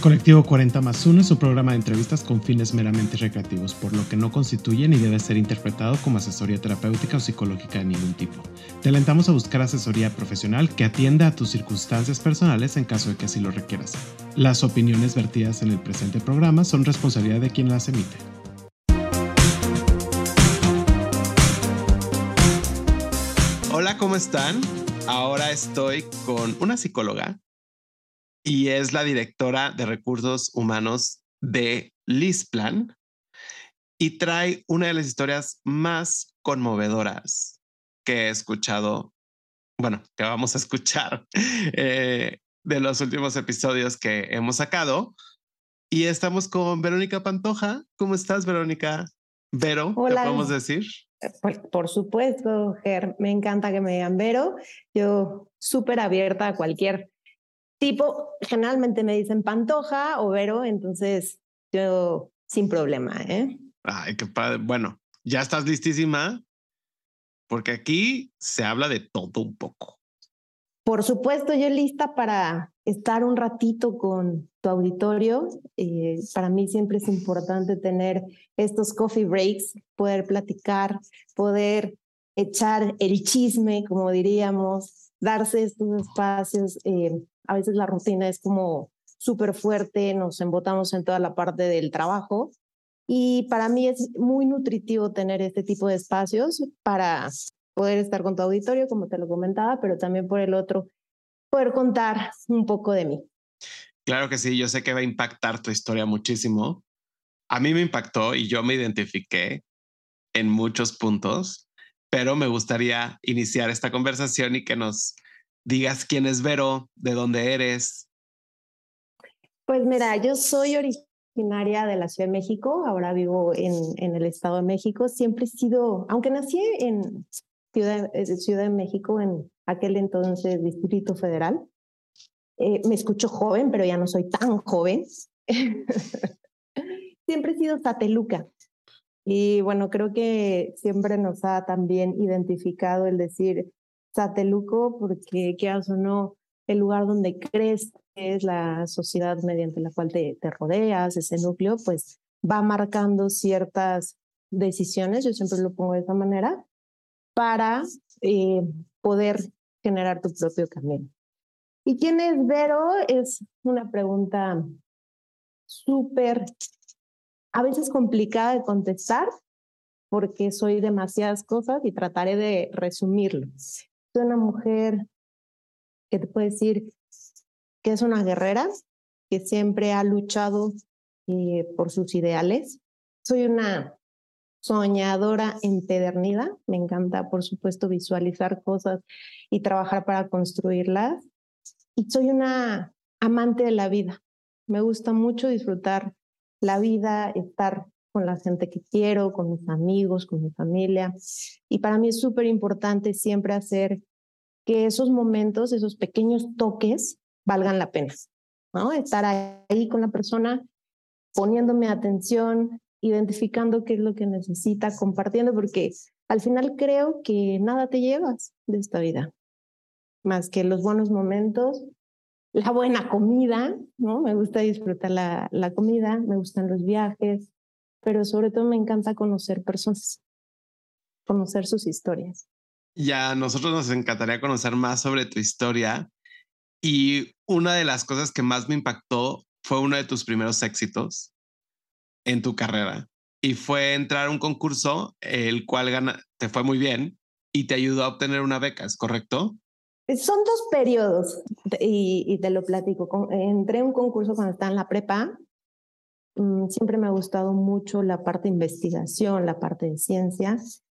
Colectivo 40 más 1 es un programa de entrevistas con fines meramente recreativos, por lo que no constituye ni debe ser interpretado como asesoría terapéutica o psicológica de ningún tipo. Te alentamos a buscar asesoría profesional que atienda a tus circunstancias personales en caso de que así lo requieras. Las opiniones vertidas en el presente programa son responsabilidad de quien las emite. Hola, ¿cómo están? Ahora estoy con una psicóloga y es la directora de recursos humanos de Lisplan y trae una de las historias más conmovedoras que he escuchado, bueno, que vamos a escuchar eh, de los últimos episodios que hemos sacado. Y estamos con Verónica Pantoja. ¿Cómo estás, Verónica? Vero, ¿qué podemos decir? Por, por, supuesto, Ger, me encanta que me digan Vero. Yo súper abierta a cualquier tipo, generalmente me dicen Pantoja o Vero, entonces yo sin problema, ¿eh? Ay, qué padre. Bueno, ya estás listísima, porque aquí se habla de todo un poco. Por supuesto, yo lista para estar un ratito con tu auditorio. Eh, para mí siempre es importante tener estos coffee breaks, poder platicar, poder echar el chisme, como diríamos, darse estos espacios eh, a veces la rutina es como súper fuerte, nos embotamos en toda la parte del trabajo y para mí es muy nutritivo tener este tipo de espacios para poder estar con tu auditorio, como te lo comentaba, pero también por el otro, poder contar un poco de mí. Claro que sí, yo sé que va a impactar tu historia muchísimo. A mí me impactó y yo me identifiqué en muchos puntos, pero me gustaría iniciar esta conversación y que nos digas quién es Vero, de dónde eres. Pues mira, yo soy originaria de la Ciudad de México, ahora vivo en, en el Estado de México. Siempre he sido, aunque nací en Ciudad, eh, Ciudad de México, en aquel entonces Distrito Federal, eh, me escucho joven, pero ya no soy tan joven. siempre he sido sateluca. Y bueno, creo que siempre nos ha también identificado el decir, Sateluco, porque quieras o no, el lugar donde crees es la sociedad mediante la cual te, te rodeas, ese núcleo, pues va marcando ciertas decisiones, yo siempre lo pongo de esa manera, para eh, poder generar tu propio camino. ¿Y quién es Vero? Es una pregunta súper, a veces complicada de contestar, porque soy demasiadas cosas y trataré de resumirlo. Soy una mujer que te puede decir que es una guerrera, que siempre ha luchado eh, por sus ideales. Soy una soñadora empedernida. Me encanta, por supuesto, visualizar cosas y trabajar para construirlas. Y soy una amante de la vida. Me gusta mucho disfrutar la vida, estar con la gente que quiero, con mis amigos, con mi familia. Y para mí es súper importante siempre hacer que esos momentos, esos pequeños toques valgan la pena, ¿no? Estar ahí con la persona, poniéndome atención, identificando qué es lo que necesita, compartiendo, porque al final creo que nada te llevas de esta vida, más que los buenos momentos, la buena comida, ¿no? Me gusta disfrutar la, la comida, me gustan los viajes, pero sobre todo me encanta conocer personas, conocer sus historias. Ya, a nosotros nos encantaría conocer más sobre tu historia y una de las cosas que más me impactó fue uno de tus primeros éxitos en tu carrera y fue entrar a un concurso el cual gana, te fue muy bien y te ayudó a obtener una beca, ¿es correcto? Son dos periodos y, y te lo platico. Entré a un concurso cuando estaba en la prepa siempre me ha gustado mucho la parte de investigación, la parte de ciencias,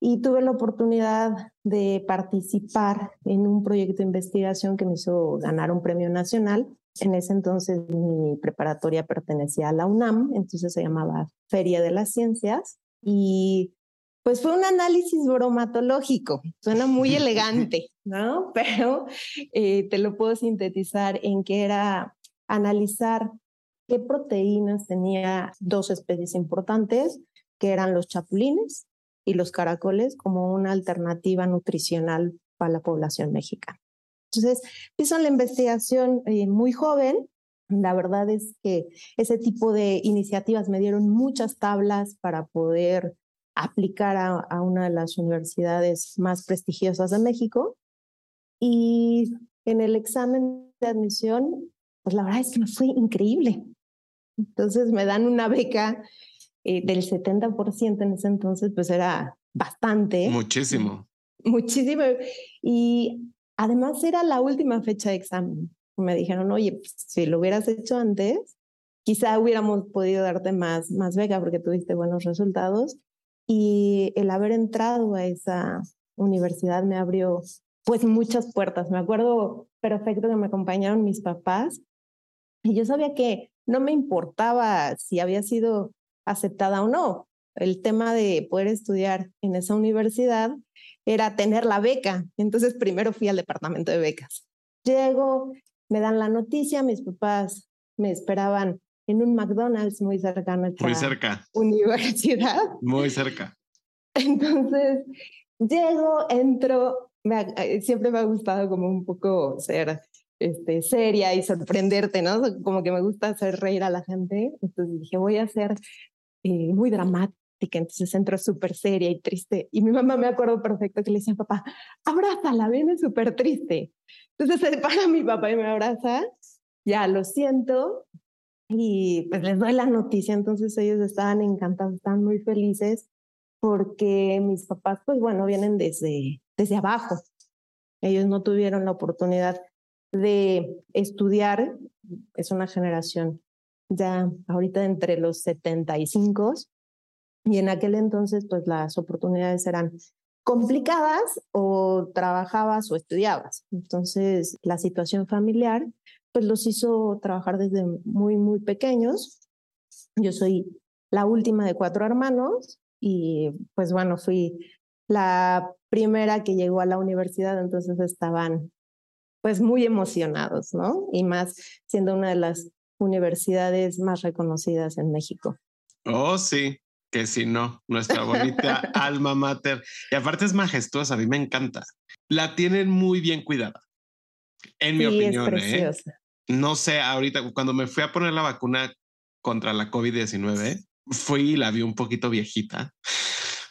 y tuve la oportunidad de participar en un proyecto de investigación que me hizo ganar un premio nacional. En ese entonces mi preparatoria pertenecía a la UNAM, entonces se llamaba Feria de las Ciencias, y pues fue un análisis bromatológico, suena muy elegante, ¿no? Pero eh, te lo puedo sintetizar en que era analizar qué proteínas tenía dos especies importantes, que eran los chapulines y los caracoles, como una alternativa nutricional para la población mexicana. Entonces, hizo la investigación eh, muy joven La verdad es que ese tipo de iniciativas me dieron muchas tablas para poder aplicar a, a una de las universidades más prestigiosas de México. Y en el examen de admisión, pues la verdad es que me fue increíble. Entonces me dan una beca eh, del 70% en ese entonces, pues era bastante. Muchísimo. Muchísimo. Y además era la última fecha de examen. Me dijeron, oye, pues, si lo hubieras hecho antes, quizá hubiéramos podido darte más, más beca porque tuviste buenos resultados. Y el haber entrado a esa universidad me abrió pues muchas puertas. Me acuerdo perfecto que me acompañaron mis papás y yo sabía que no me importaba si había sido aceptada o no. El tema de poder estudiar en esa universidad era tener la beca. Entonces primero fui al departamento de becas. Llego, me dan la noticia, mis papás me esperaban en un McDonald's muy cercano a Muy cerca. universidad. Muy cerca. Entonces, llego, entro, me, siempre me ha gustado como un poco ser este, seria y sorprenderte, ¿no? Como que me gusta hacer reír a la gente. Entonces dije, voy a ser eh, muy dramática. Entonces entro súper seria y triste. Y mi mamá me acuerdo perfecto que le decía, papá, abrázala, viene súper triste. Entonces se para mi papá y me abraza. Ya lo siento. Y pues les doy la noticia. Entonces ellos estaban encantados, estaban muy felices porque mis papás, pues bueno, vienen desde, desde abajo. Ellos no tuvieron la oportunidad de estudiar, es una generación ya ahorita entre los 75 y en aquel entonces pues las oportunidades eran complicadas o trabajabas o estudiabas. Entonces la situación familiar pues los hizo trabajar desde muy, muy pequeños. Yo soy la última de cuatro hermanos y pues bueno, fui la primera que llegó a la universidad, entonces estaban pues muy emocionados, ¿no? Y más siendo una de las universidades más reconocidas en México. Oh, sí, que si no, nuestra bonita alma mater. Y aparte es majestuosa, a mí me encanta. La tienen muy bien cuidada, en mi opinión. ¿eh? No sé, ahorita cuando me fui a poner la vacuna contra la COVID-19, fui y la vi un poquito viejita.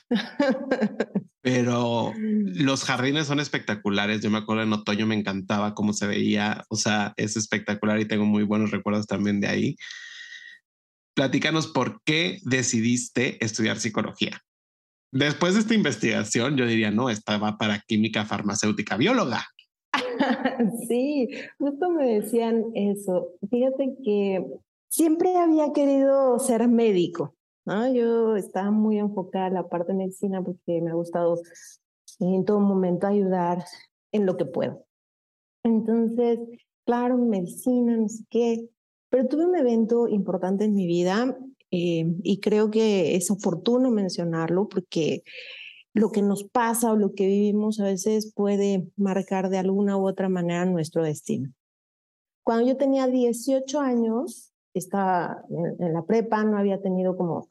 Pero los jardines son espectaculares. Yo me acuerdo en otoño me encantaba cómo se veía. O sea, es espectacular y tengo muy buenos recuerdos también de ahí. Platícanos por qué decidiste estudiar psicología. Después de esta investigación, yo diría, no, estaba para química farmacéutica bióloga. sí, justo me decían eso. Fíjate que siempre había querido ser médico. ¿No? Yo estaba muy enfocada en la parte de medicina porque me ha gustado en todo momento ayudar en lo que puedo. Entonces, claro, medicina, no sé qué, pero tuve un evento importante en mi vida eh, y creo que es oportuno mencionarlo porque lo que nos pasa o lo que vivimos a veces puede marcar de alguna u otra manera nuestro destino. Cuando yo tenía 18 años, estaba en, la prepa, no había tenido como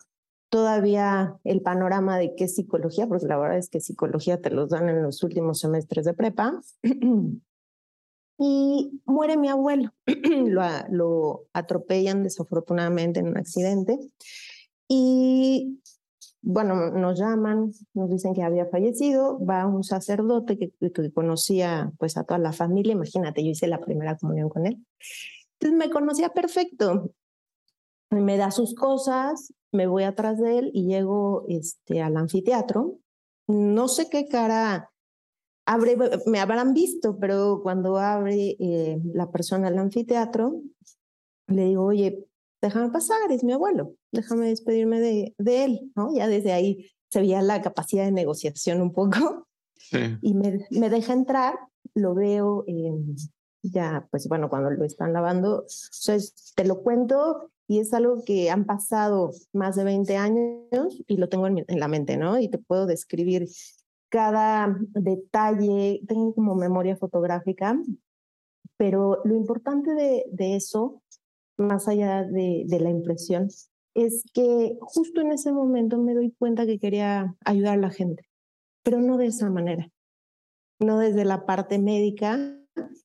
todavía el panorama de qué psicología, porque la verdad es que psicología te los dan en los últimos semestres de prepa. y muere mi abuelo, lo, lo atropellan desafortunadamente en un accidente. Y bueno, nos llaman, nos dicen que había fallecido, va un sacerdote que, que, conocía pues a toda la familia, imagínate, yo hice la primera comunión con él. Entonces me conocía perfecto. Me da sus cosas, me voy atrás de él y llego este, al anfiteatro. No sé qué cara abre, me habrán visto, pero cuando abre eh, la persona al anfiteatro, le digo, oye, déjame pasar, es mi abuelo, déjame despedirme de, de él, ¿no? Ya desde ahí se veía la capacidad de negociación un poco. Y me, me, deja entrar, lo veo, ya, pues bueno, cuando lo están lavando, entonces te lo cuento y es algo que han pasado más de 20 años y lo tengo en, en, la mente, ¿no? Y te puedo describir cada detalle, tengo como memoria fotográfica, pero lo importante de, de eso, más allá de, de la impresión, es que justo en ese momento me doy cuenta que quería ayudar a la gente, pero no de esa manera, no desde la parte médica,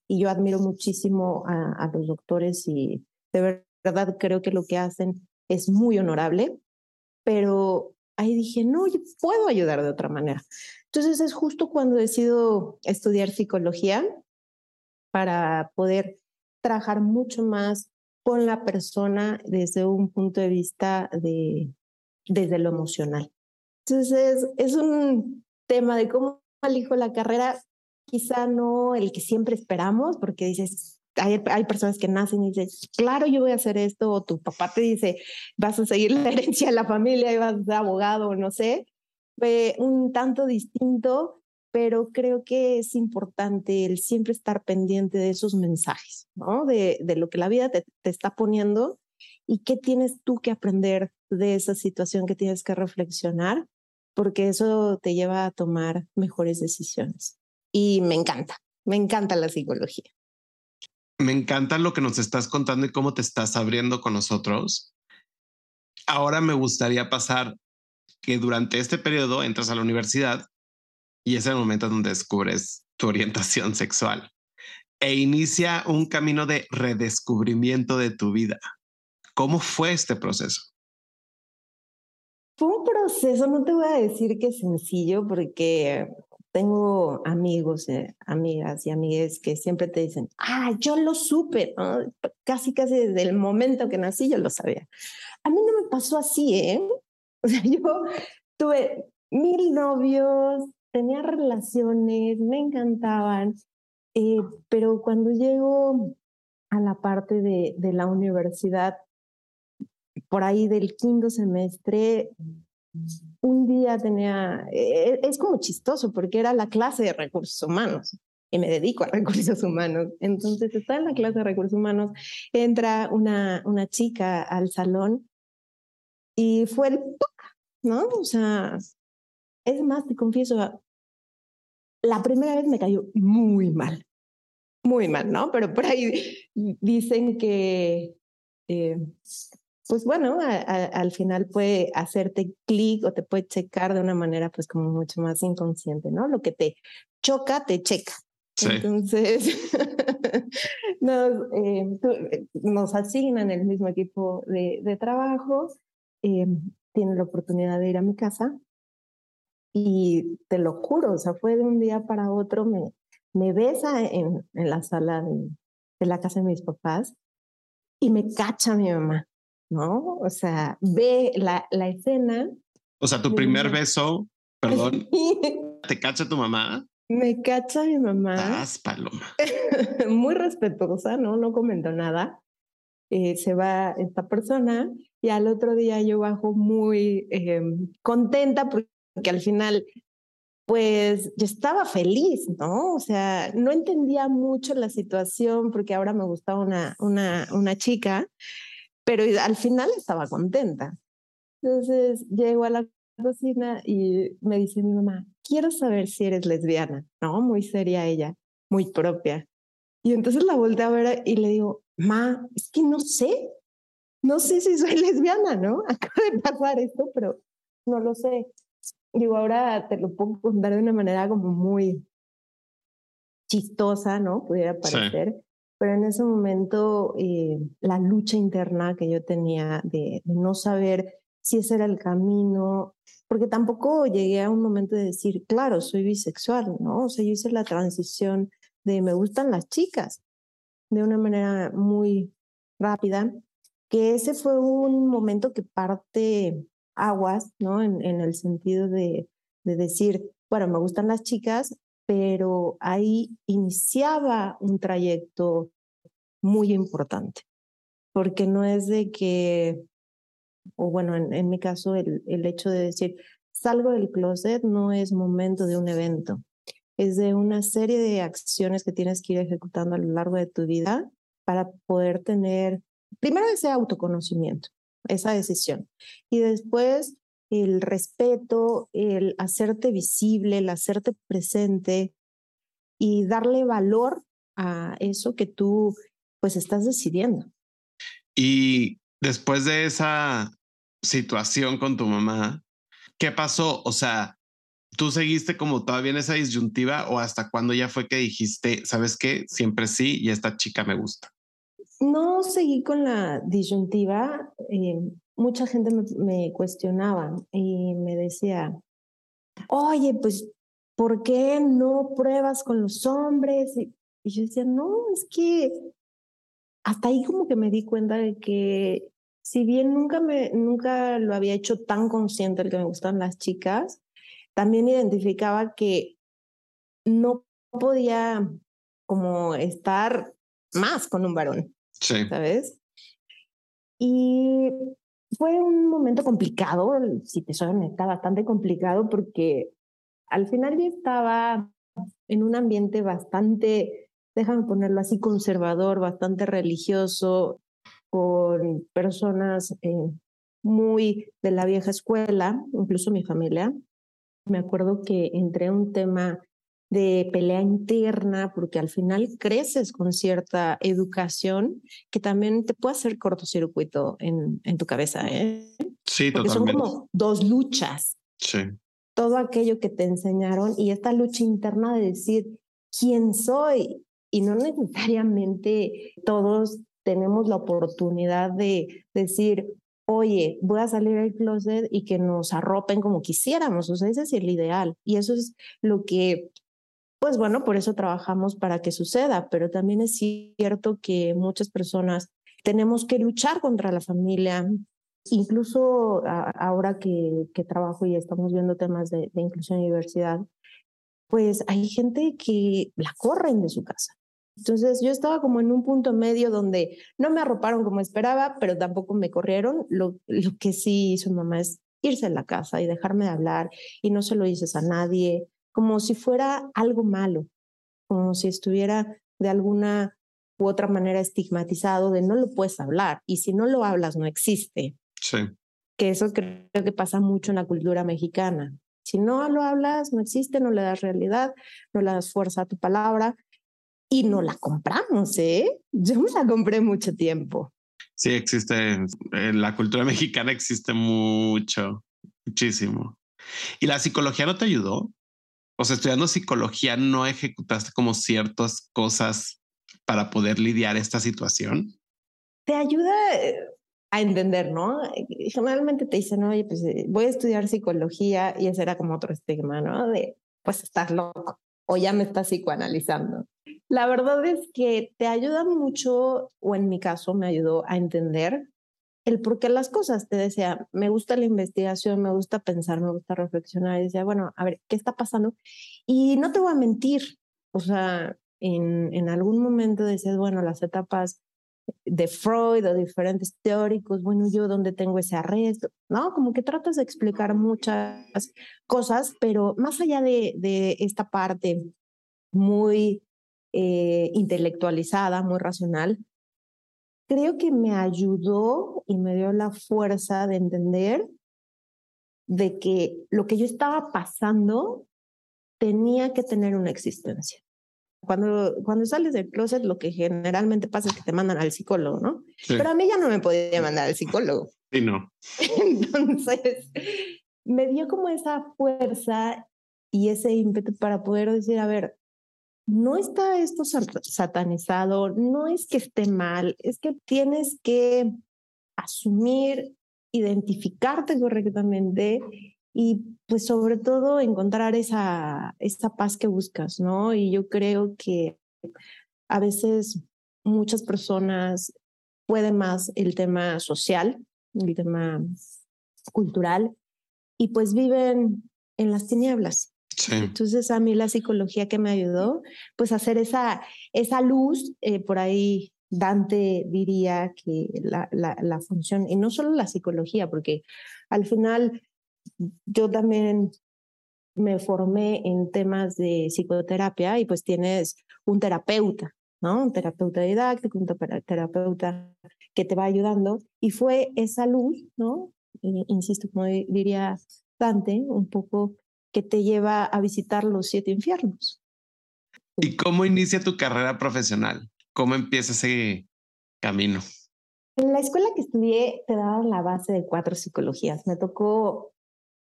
y yo admiro muchísimo a, a los doctores y De verdad creo que lo que hacen es muy honorable, pero ahí dije, no, yo puedo ayudar de otra manera. Entonces es justo cuando decido estudiar psicología para poder trabajar mucho más con la persona desde un punto de vista de, desde lo emocional. Entonces es un tema de cómo elijo la carrera, quizá no el que siempre esperamos, porque dices, hay, personas que nacen y dicen, claro, yo voy a hacer esto, o tu papá te dice, vas a seguir la herencia de la familia y vas a ser abogado, no sé. Un tanto distinto, pero creo que es importante el siempre estar pendiente de esos mensajes, ¿no? De, de lo que la vida te, te está poniendo y qué tienes tú que aprender de esa situación que tienes que reflexionar, porque eso te lleva a tomar mejores decisiones. Y me encanta, me encanta la psicología. Me encanta lo que nos estás contando y cómo te estás abriendo con nosotros. Ahora me gustaría pasar que durante este periodo entras a la universidad y es el momento donde descubres tu orientación sexual e inicia un camino de redescubrimiento de tu vida. ¿Cómo fue este proceso? Fue un proceso, no te voy a decir que sencillo, porque tengo amigos, eh, amigas y amigues que siempre te dicen, ah, yo lo supe, casi, casi desde el momento que nací yo lo sabía. A mí no me pasó así, ¿eh? O sea, yo tuve mil novios, tenía relaciones, me encantaban, eh, pero cuando llego a la parte de, de la universidad, por ahí del quinto semestre, un día tenía, e, es como chistoso porque era la clase de recursos humanos y me dedico a recursos humanos. Entonces está en la clase de recursos humanos, entra una, una chica al salón y fue el ¿no? O sea, es más, te confieso, la primera vez me cayó muy mal, muy mal, ¿no? Pero por ahí dicen que eh, pues bueno, al final puede hacerte clic o te puede checar de una manera pues como mucho más inconsciente, ¿no? Lo que te choca, te checa. Entonces, nos, eh, nos, asignan el mismo equipo de, de trabajo, eh, tienen la oportunidad de ir a mi casa y te lo juro, o sea, fue de un día para otro, me, me besa en, en la sala de, de la casa de mis papás y me cacha mi mamá. ¿No? O sea, ve la, la escena. O sea, tu primer beso, perdón, ¿te cacha tu mamá? Me cacha mi mamá. Das, Paloma. Muy respetuosa, ¿no? No comentó nada. Eh, se va esta persona y al otro día yo bajo muy em, contenta porque al final, pues yo estaba feliz, ¿no? O sea, no entendía mucho la situación porque ahora me gustaba una, una, una chica pero al final estaba contenta. Entonces llego a la cocina y me dice mi mamá, quiero saber si eres lesbiana, ¿no? Muy seria ella, muy propia. Y entonces la volteé a ver y le digo, ma, es que no sé, no sé si soy lesbiana, ¿no? Acaba de pasar esto, pero no lo sé. Digo, ahora te lo puedo contar de una manera como muy chistosa, ¿no? Pudiera parecer pero en ese momento eh, la lucha interna que yo tenía de, no saber si ese era el camino, porque tampoco llegué a un momento de decir, claro, soy bisexual, ¿no? O sea, yo hice la transición de me gustan las chicas de una manera muy rápida, que ese fue un momento que parte aguas, ¿no? En, el sentido de, de decir, bueno, me gustan las chicas, pero ahí iniciaba un trayecto muy importante, porque no es de que, o bueno, en, mi caso, el, el hecho de decir, salgo del closet no es momento de un evento, es de una serie de acciones que tienes que ir ejecutando a lo largo de tu vida para poder tener, primero ese autoconocimiento, esa decisión, y después el respeto, el hacerte visible, el hacerte presente y darle valor a eso que tú pues estás decidiendo. Y después de esa situación con tu mamá, ¿qué pasó? O sea, ¿tú seguiste como todavía en esa disyuntiva o hasta cuando ya fue que dijiste, sabes qué, siempre sí y esta chica me gusta? no seguí con la disyuntiva. Eh, mucha gente me, cuestionaba y me decía, oye, pues, ¿por qué no pruebas con los hombres? Y, y yo decía, no, es que hasta ahí como que me di cuenta de que si bien nunca, me, nunca lo había hecho tan consciente el que me gustan las chicas, también identificaba que no podía como estar más con un varón, sí. ¿sabes? Y fue un momento complicado, si te soy honesta, bastante complicado porque al final yo estaba en un ambiente bastante, déjame ponerlo así, conservador, bastante religioso, con personas eh, muy de la vieja escuela, incluso mi familia. Me acuerdo que entré a un tema de pelea interna, porque al final creces con cierta educación que también te puede hacer cortocircuito en, en tu cabeza. ¿eh? Sí, porque Son como dos luchas. Sí. Todo aquello que te enseñaron y esta lucha interna de decir quién soy. Y no necesariamente todos tenemos la oportunidad de decir, oye, voy a salir del closet y que nos arropen como quisiéramos. O sea, ese es el ideal. Y eso es lo que pues bueno, por eso trabajamos para que suceda, pero también es cierto que muchas personas tenemos que luchar contra la familia. Incluso ahora que, que, trabajo y estamos viendo temas de, de inclusión y diversidad, pues hay gente que la corren de su casa. Entonces yo estaba como en un punto medio donde no me arroparon como esperaba, pero tampoco me corrieron. Lo, lo que sí hizo mamá es irse a la casa y dejarme de hablar y no se lo dices a nadie como si fuera algo malo, como si estuviera de alguna u otra manera estigmatizado de no lo puedes hablar y si no lo hablas no existe. Sí. Que eso creo que pasa mucho en la cultura mexicana. Si no lo hablas, no existe, no le das realidad, no le das fuerza a tu palabra y no la compramos, ¿eh? Yo me la compré mucho tiempo. Sí, existe, en la cultura mexicana existe mucho, muchísimo. ¿Y la psicología no te ayudó? O sea, estudiando psicología, ¿no ejecutaste como ciertas cosas para poder lidiar esta situación? Te ayuda eh, a entender, ¿no? Generalmente te dicen, oye, pues eh, voy a estudiar psicología y ese era como otro estigma, ¿no? De, pues estás loco o ya me estás psicoanalizando. La verdad es que te ayuda mucho, o en mi caso me ayudó a entender el por qué las cosas. Te decía, me gusta la investigación, me gusta pensar, me gusta reflexionar. Y decía, bueno, a ver, ¿qué está pasando? Y no te voy a mentir, o sea, en, en algún momento decías, bueno, las etapas de Freud o diferentes teóricos, bueno, yo dónde tengo ese arresto, ¿no? Como que tratas de explicar muchas cosas, pero más allá de, de esta parte muy eh, intelectualizada, muy racional, creo que me ayudó y me dio la fuerza de entender de que lo que yo estaba pasando tenía que tener una existencia. Cuando, cuando sales del closet, lo que generalmente pasa es que te mandan al psicólogo, ¿no? Pero a mí ya no me podía mandar al psicólogo. Sí, no. Entonces, me dio como esa fuerza y ese ímpetu para poder decir, a ver, no está esto satanizado, no es que esté mal, es que tienes que asumir, identificarte correctamente y pues sobre todo encontrar esa, esa paz que buscas, ¿no? Y yo creo que a veces muchas personas pueden más el tema social, el tema cultural, y pues viven en las tinieblas. Entonces a mí la psicología que me ayudó, pues hacer esa, esa luz, eh, por ahí Dante diría que la, la, la, función, y no solo la psicología, porque al final yo también me formé en temas de psicoterapia y pues tienes un terapeuta, ¿no? Un terapeuta didáctico, un terapeuta que te va ayudando y fue esa luz, ¿no? insisto, como diría Dante, un poco que te lleva a visitar los siete infiernos. ¿Y cómo inicia tu carrera profesional? ¿Cómo empieza ese camino? En la escuela que estudié te daban la base de cuatro psicologías. Me tocó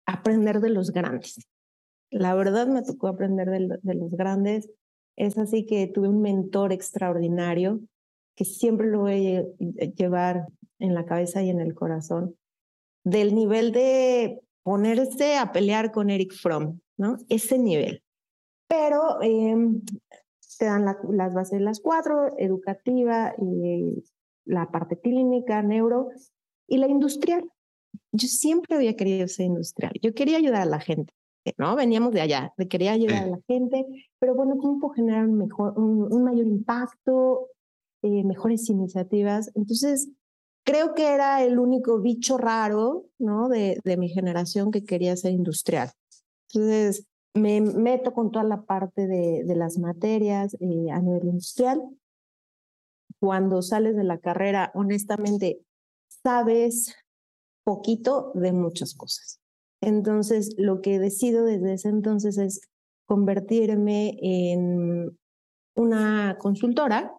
aprender de los grandes. La verdad me tocó aprender de, de los grandes. Es así que tuve un mentor extraordinario que siempre lo voy a llevar en la cabeza y en el corazón, del nivel de ponerse a pelear con Eric Fromm, ¿no? Ese nivel. Pero em, te dan las bases las cuatro, educativa, y la parte clínica, neuro y la industrial. Yo siempre había querido ser industrial. Yo quería ayudar a la gente, ¿no? Veníamos de allá, de quería ayudar a la gente, pero bueno, ¿cómo puedo generar un, mejor, un, mayor impacto, eh, mejores iniciativas? Entonces, creo que era el único bicho raro, ¿no? De, mi generación que quería ser industrial. Entonces, me meto con toda la parte de, de las materias eh, a nivel industrial. Cuando sales de la carrera, honestamente, sabes poquito de muchas cosas. Entonces, lo que decido desde ese entonces es convertirme en una consultora,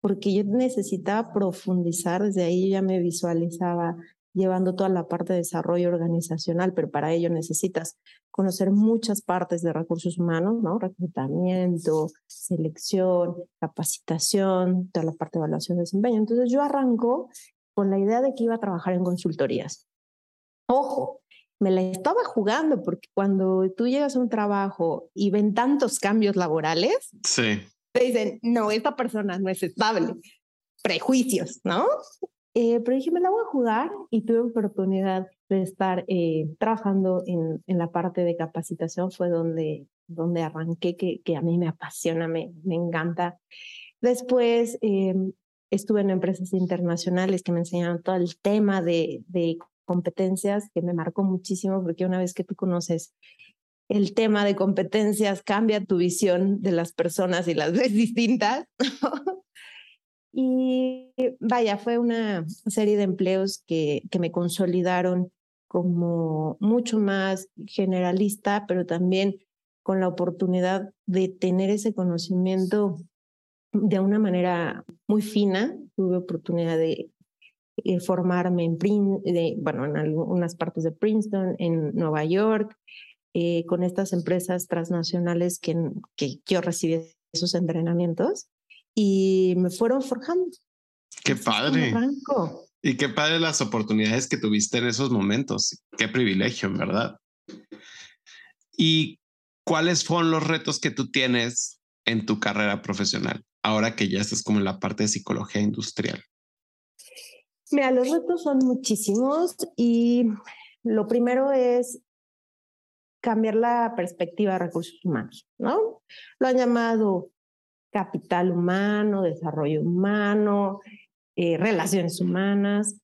porque yo necesitaba profundizar, desde ahí ya me visualizaba llevando toda la parte de desarrollo organizacional, pero para ello necesitas conocer muchas partes de recursos humanos, ¿no? Reclutamiento, selección, capacitación, toda la parte de evaluación de desempeño. Entonces yo arranco con la idea de que iba a trabajar en consultorías. Ojo, me la estaba jugando porque cuando tú llegas a un trabajo y ven tantos cambios laborales, sí. Te dicen, no, esta persona no es estable. Prejuicios, ¿no? Eh, pero dije, me la voy a jugar y tuve oportunidad de estar eh, trabajando en, en, la parte de capacitación, fue donde, donde arranqué, que, que a mí me apasiona, me, me encanta. Después eh, estuve en empresas internacionales que me enseñaron todo el tema de, de competencias, que me marcó muchísimo, porque una vez que tú conoces el tema de competencias, cambia tu visión de las personas y las ves distintas. Y vaya, fue una serie de empleos que, que me consolidaron como mucho más generalista, pero también con la oportunidad de tener ese conocimiento de una manera muy fina. Tuve oportunidad de eh, formarme en, bueno, en algunas partes de Princeton, en Nueva York, eh, con estas empresas transnacionales que, que yo recibí esos entrenamientos y me fueron forjando. Qué padre. Y qué padre las oportunidades que tuviste en esos momentos. Qué privilegio, en verdad. ¿Y cuáles fueron los retos que tú tienes en tu carrera profesional ahora que ya estás como en la parte de psicología industrial? Mira, los retos son muchísimos y lo primero es cambiar la perspectiva de recursos humanos, ¿no? Lo han llamado capital humano, desarrollo humano, eh, relaciones humanas.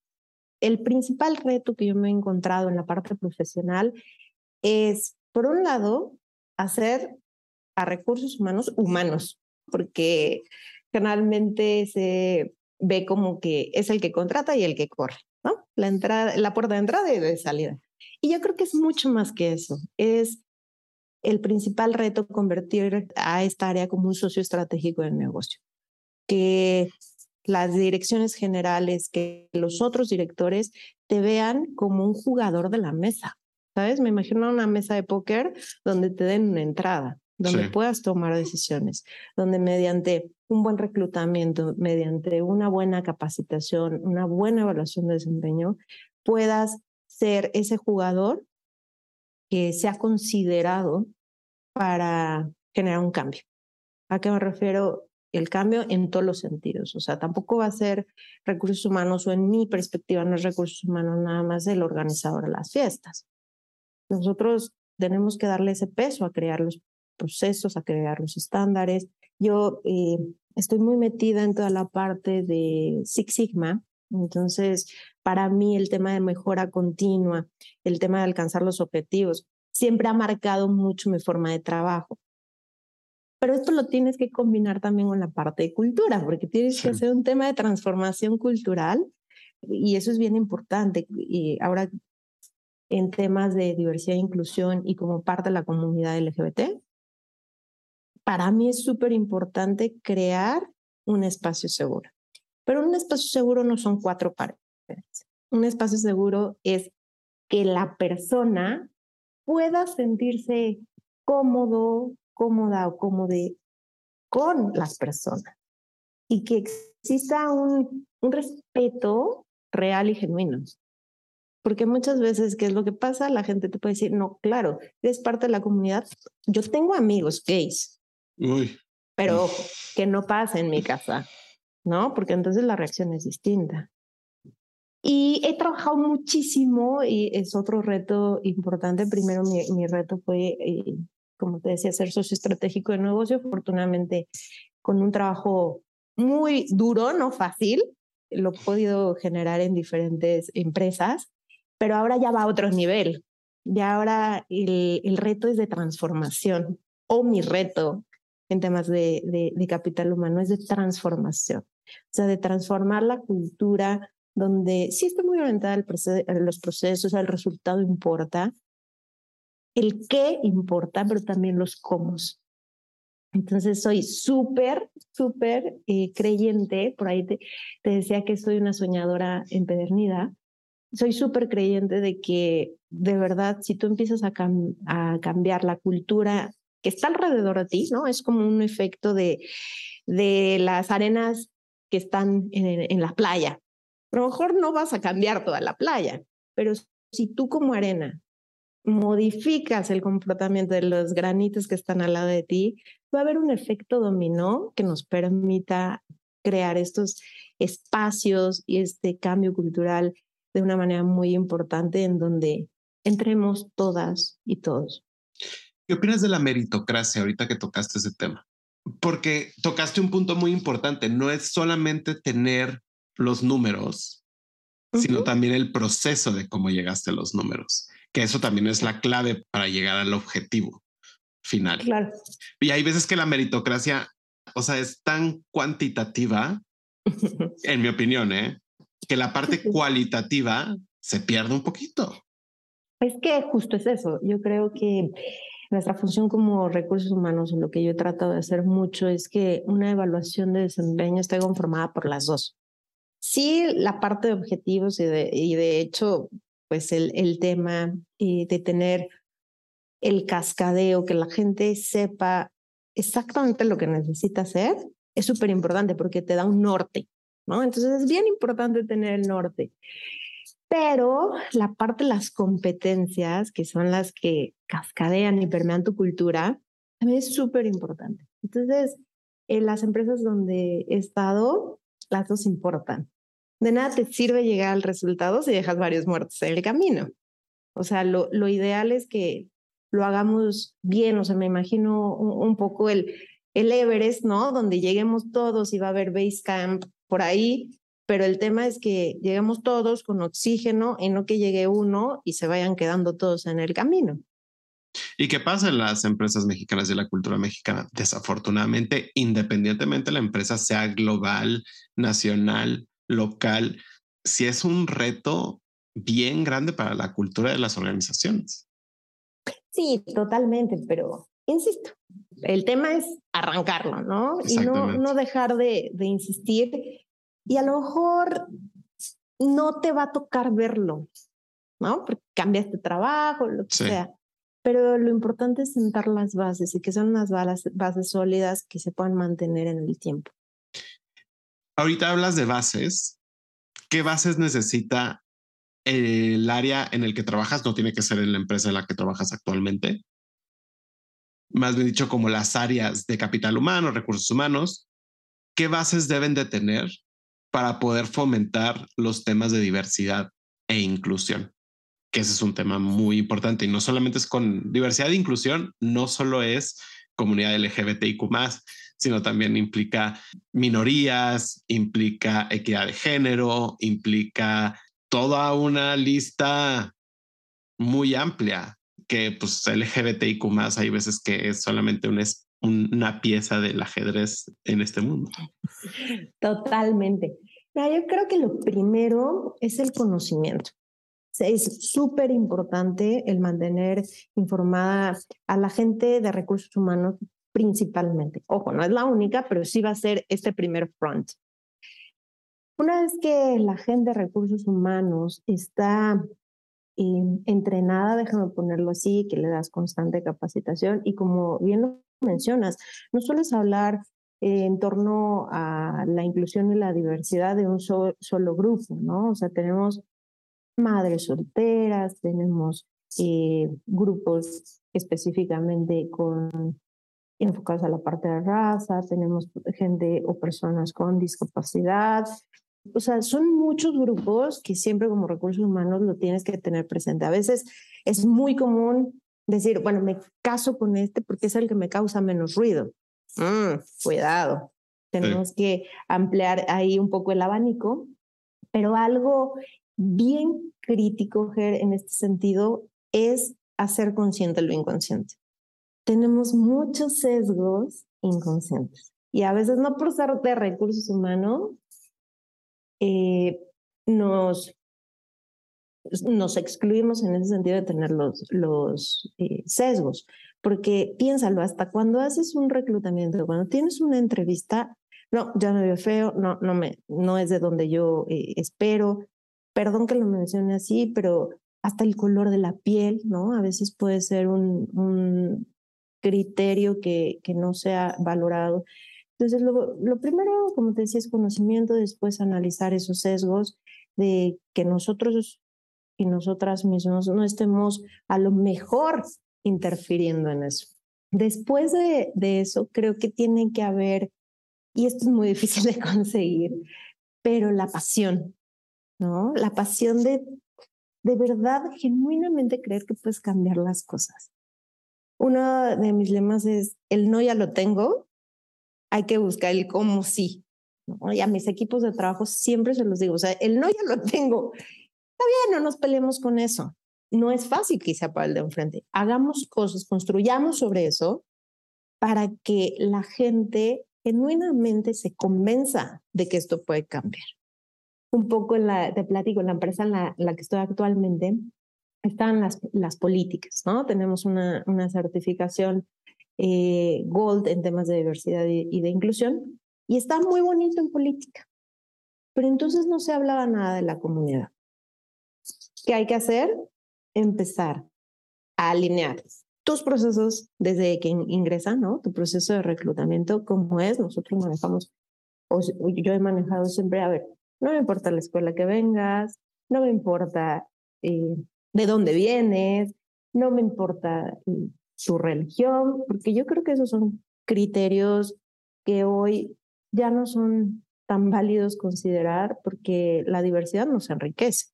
El principal reto que yo me he encontrado en la parte profesional es, por un lado, hacer a recursos humanos humanos, porque generalmente se ve como que es el que contrata y el que corre, ¿no? La, entrada, la puerta de entrada y de salida. Y yo creo que es mucho más que eso. Es el principal reto convertir a esta área como un socio estratégico del negocio. Que las direcciones generales, que los otros directores te vean como un jugador de la mesa. ¿Sabes? Me imagino una mesa de póker donde te den una entrada, donde puedas tomar decisiones, donde mediante un buen reclutamiento, mediante una buena capacitación, una buena evaluación de desempeño, puedas ser ese jugador que sea considerado para generar un cambio. ¿A qué me refiero? El cambio en todos los sentidos. O sea, tampoco va a ser recursos humanos o en mi perspectiva no es recursos humanos nada más el organizador de las fiestas. Nosotros tenemos que darle ese peso a crear los procesos, a crear los estándares. Yo eh, estoy muy metida en toda la parte de Six Sigma, entonces para mí el tema de mejora continua, el tema de alcanzar los objetivos, siempre ha marcado mucho mi forma de trabajo. Pero esto lo tienes que combinar también con la parte de cultura, porque tienes que hacer un tema de transformación cultural y eso es bien importante. Y ahora en temas de diversidad e inclusión y como parte de la comunidad LGBT, para mí es súper importante crear un espacio seguro. Pero un espacio seguro no son cuatro paredes. Un espacio seguro es que la persona pueda sentirse cómodo, cómoda o cómodo con las personas. y que exista un, un respeto real y genuino. Porque muchas veces, ¿qué es lo que pasa? La gente te puede decir, no, claro, eres parte de la comunidad. Yo tengo amigos gays, Uy. pero que no pasa en mi casa, ¿no? Porque entonces la reacción es distinta. Y he trabajado muchísimo y es otro reto importante. Primero mi, mi reto fue, eh, como te decía, ser socio estratégico de negocio. Afortunadamente, con un trabajo muy duro, no fácil, lo he podido generar en diferentes empresas pero ahora ya va a otro nivel. Ya ahora el, el reto es de transformación, o mi reto en temas de, de, de, capital humano es de transformación, o sea, de transformar la cultura donde sí está muy orientada al proceso, los procesos, el resultado importa, el qué importa, pero también los cómo. Entonces soy súper, súper eh, creyente, por ahí te, te decía que soy una soñadora empedernida, soy súper creyente de que de verdad, si tú empiezas a, cam a, cambiar la cultura que está alrededor de ti, ¿no? Es como un efecto de, de las arenas que están en, la playa. A lo mejor no vas a cambiar toda la playa, pero si tú como arena modificas el comportamiento de los granitos que están al lado de ti, va a haber un efecto dominó que nos permita crear estos espacios y este cambio cultural de una manera muy importante en donde entremos todas y todos. ¿Qué opinas de la meritocracia ahorita que tocaste ese tema? Porque tocaste un punto muy importante, no es solamente tener los números, uh -huh. sino también el proceso de cómo llegaste a los números, que eso también es la clave para llegar al objetivo final. Claro. Y hay veces que la meritocracia, o sea, es tan cuantitativa, en mi opinión, ¿eh? que la parte cualitativa se pierde un poquito. Es que justo es eso. Yo creo que nuestra función como recursos humanos, lo que yo he tratado de hacer mucho, es que una evaluación de desempeño esté conformada por las dos. Sí, la parte de objetivos y de, y de hecho, pues el, el tema y de tener el cascadeo, que la gente sepa exactamente lo que necesita hacer, es súper importante porque te da un norte. ¿no? Entonces es bien importante tener el norte. Pero la parte de las competencias, que son las que cascadean y permean tu cultura, también es súper importante. Entonces, en las empresas donde he estado, las dos importan. De nada te sirve llegar al resultado si dejas varios muertos en el camino. O sea, lo, lo ideal es que lo hagamos bien. O sea, me imagino un, un poco el, el Everest, ¿no? Donde lleguemos todos y va a haber base camp por ahí, pero el tema es que lleguemos todos con oxígeno y no que llegue uno y se vayan quedando todos en el camino. ¿Y qué pasa en las empresas mexicanas de la cultura mexicana? Desafortunadamente, independientemente la empresa sea global, nacional, local, sí es un reto bien grande para la cultura de las organizaciones. Sí, totalmente, pero insisto, el tema es arrancarlo, ¿no? Y no, no dejar de, de, insistir. Y a lo mejor no te va a tocar verlo, ¿no? Porque cambiaste de trabajo, lo que sí. sea. Pero lo importante es sentar las bases y que sean unas bases, bases sólidas que se puedan mantener en el tiempo. Ahorita hablas de bases. ¿Qué bases necesita el área en el que trabajas? No tiene que ser en la empresa en la que trabajas actualmente más bien dicho, como las áreas de capital humano, recursos humanos, ¿qué bases deben de tener para poder fomentar los temas de diversidad e inclusión? Que ese es un tema muy importante y no solamente es con diversidad e inclusión, no solo es comunidad LGBTIQ sino también implica minorías, implica equidad de género, implica toda una lista muy amplia que pues LGBTIQ más hay veces que es solamente un, una pieza del ajedrez en este mundo. Totalmente. yo creo que lo primero es el conocimiento. Es súper importante el mantener informada a la gente de recursos humanos principalmente. Ojo, no es la única, pero sí va a ser este primer front. Una vez que la gente de recursos humanos está y entrenada, déjame ponerlo así, que le das constante capacitación y como bien lo mencionas, no sueles hablar en torno a la inclusión y la diversidad de un solo grupo, ¿no? O sea, tenemos madres solteras, tenemos eh, grupos específicamente con enfocados a la parte de raza, tenemos gente o personas con discapacidad. O sea, son muchos grupos que siempre como recursos humanos lo tienes que tener presente. A veces es muy común decir, bueno, me caso con este porque es el que me causa menos ruido. Mm, cuidado, tenemos que ampliar ahí un poco el abanico, pero algo bien crítico, Ger, en este sentido, es hacer consciente lo inconsciente. Tenemos muchos sesgos inconscientes y a veces no por ser de recursos humanos, eh, nos, nos excluimos en ese sentido de tener los, los eh, sesgos. Porque piénsalo, hasta cuando haces un reclutamiento, cuando tienes una entrevista, no, ya me veo feo, no, no, me, no es de donde yo eh, espero. Perdón que lo mencione así, pero hasta el color de la piel, ¿no? A veces puede ser un, un criterio que, que no sea valorado. Entonces, lo, lo primero, como te decía, es conocimiento, después analizar esos sesgos de que nosotros y nosotras mismos no estemos a lo mejor interfiriendo en eso. Después de, de eso, creo que tiene que haber, y esto es muy difícil de conseguir, pero la pasión, ¿no? La pasión de de verdad, genuinamente creer que puedes cambiar las cosas. Uno de mis lemas es, el no ya lo tengo, hay que buscar el cómo sí. ¿no? Y a mis equipos de trabajo siempre se los digo, o sea, el no ya lo tengo. Está bien, no nos peleemos con eso no es fácil quizá para el de enfrente. Hagamos cosas, construyamos sobre eso para que la gente genuinamente se convenza de que esto puede cambiar. Un poco en la, te platico, en la empresa en la, que estoy actualmente están las, las políticas, ¿no? Tenemos una, una certificación eh, Gold en temas de diversidad y de inclusión y está muy bonito en política. Pero entonces no se hablaba nada de la comunidad. ¿Qué hay que hacer? empezar a alinear tus procesos desde que ingresan, ¿no? Tu proceso de reclutamiento, como es, nosotros manejamos, o yo he manejado siempre, a ver, no me importa la escuela que vengas, no me importa eh, de dónde vienes, no me importa eh, su religión, porque yo creo que esos son criterios que hoy ya no son tan válidos considerar porque la diversidad nos enriquece.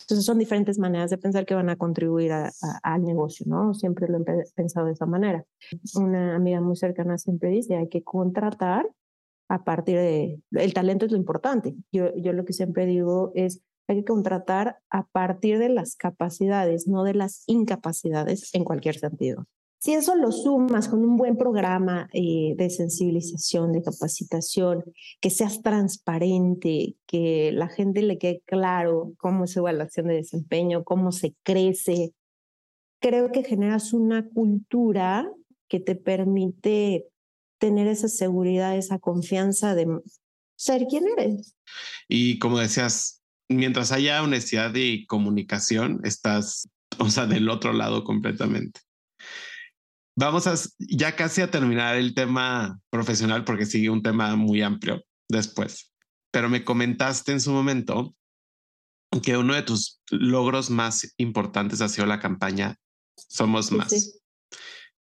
Entonces son diferentes maneras de pensar que van a contribuir al negocio, ¿no? Siempre lo he pensado de esa manera. Una amiga muy cercana siempre dice, hay que contratar a partir de... El talento es lo importante. Yo, yo lo que siempre digo es, hay que contratar a partir de las capacidades, no de las incapacidades en cualquier sentido. Si eso lo sumas con un buen programa eh, de sensibilización, de capacitación, que seas transparente, que la gente le quede claro cómo es evaluación de desempeño, cómo se crece, creo que generas una cultura que te permite tener esa seguridad, esa confianza de ser quien eres. Y como decías, mientras haya honestidad y comunicación, estás, o sea, del otro lado completamente. Vamos a ya casi a terminar el tema profesional porque sigue un tema muy amplio después. Pero me comentaste en su momento que uno de tus logros más importantes ha sido la campaña Somos Más.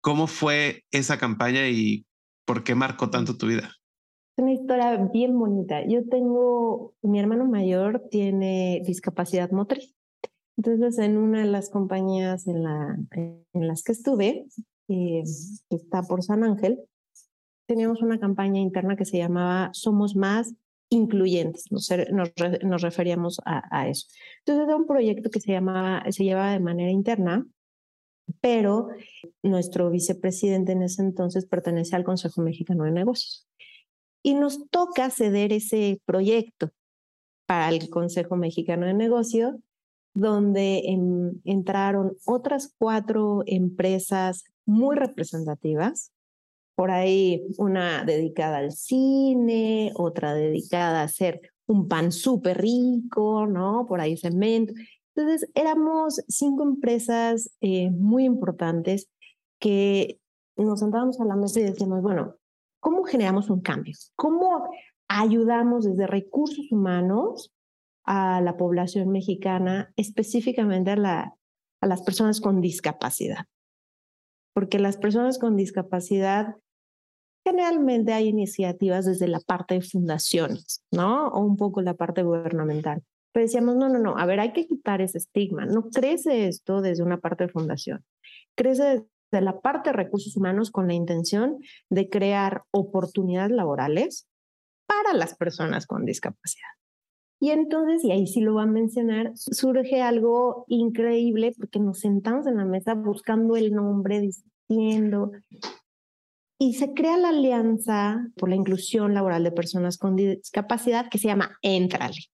¿Cómo fue esa campaña y por qué marcó tanto tu vida? Una historia bien bonita. Yo tengo, mi hermano mayor tiene discapacidad motriz. Entonces, en una de las compañías en, la, en las que estuve, que está por San Ángel, teníamos una campaña interna que se llamaba Somos Más Incluyentes, nos, nos, referíamos a, eso. Entonces era un proyecto que se, llamaba, se llevaba de manera interna, pero nuestro vicepresidente en ese entonces pertenece al Consejo Mexicano de Negocios. Y nos toca ceder ese proyecto para el Consejo Mexicano de Negocios, donde entraron otras cuatro empresas muy representativas. Por ahí una dedicada al cine, otra dedicada a hacer un pan súper rico, ¿no? Por ahí cemento. Entonces éramos cinco empresas eh, muy importantes que nos sentábamos a la mesa y decíamos, bueno, ¿cómo generamos un cambio? ¿Cómo ayudamos desde recursos humanos a la población mexicana, específicamente a, la, a las personas con discapacidad? Porque las personas con discapacidad generalmente hay iniciativas desde la parte de fundaciones, ¿no? O un poco la parte gubernamental. Pero decíamos, no, no, no, a ver, hay que quitar ese estigma. No crece esto desde una parte de fundación. Crece desde la parte de recursos humanos con la intención de crear oportunidades laborales para las personas con discapacidad. Y entonces, y ahí sí lo va a mencionar, surge algo increíble porque nos sentamos en la mesa buscando el nombre, diciendo, y se crea la Alianza por la Inclusión Laboral de Personas con Discapacidad que se llama Entrale.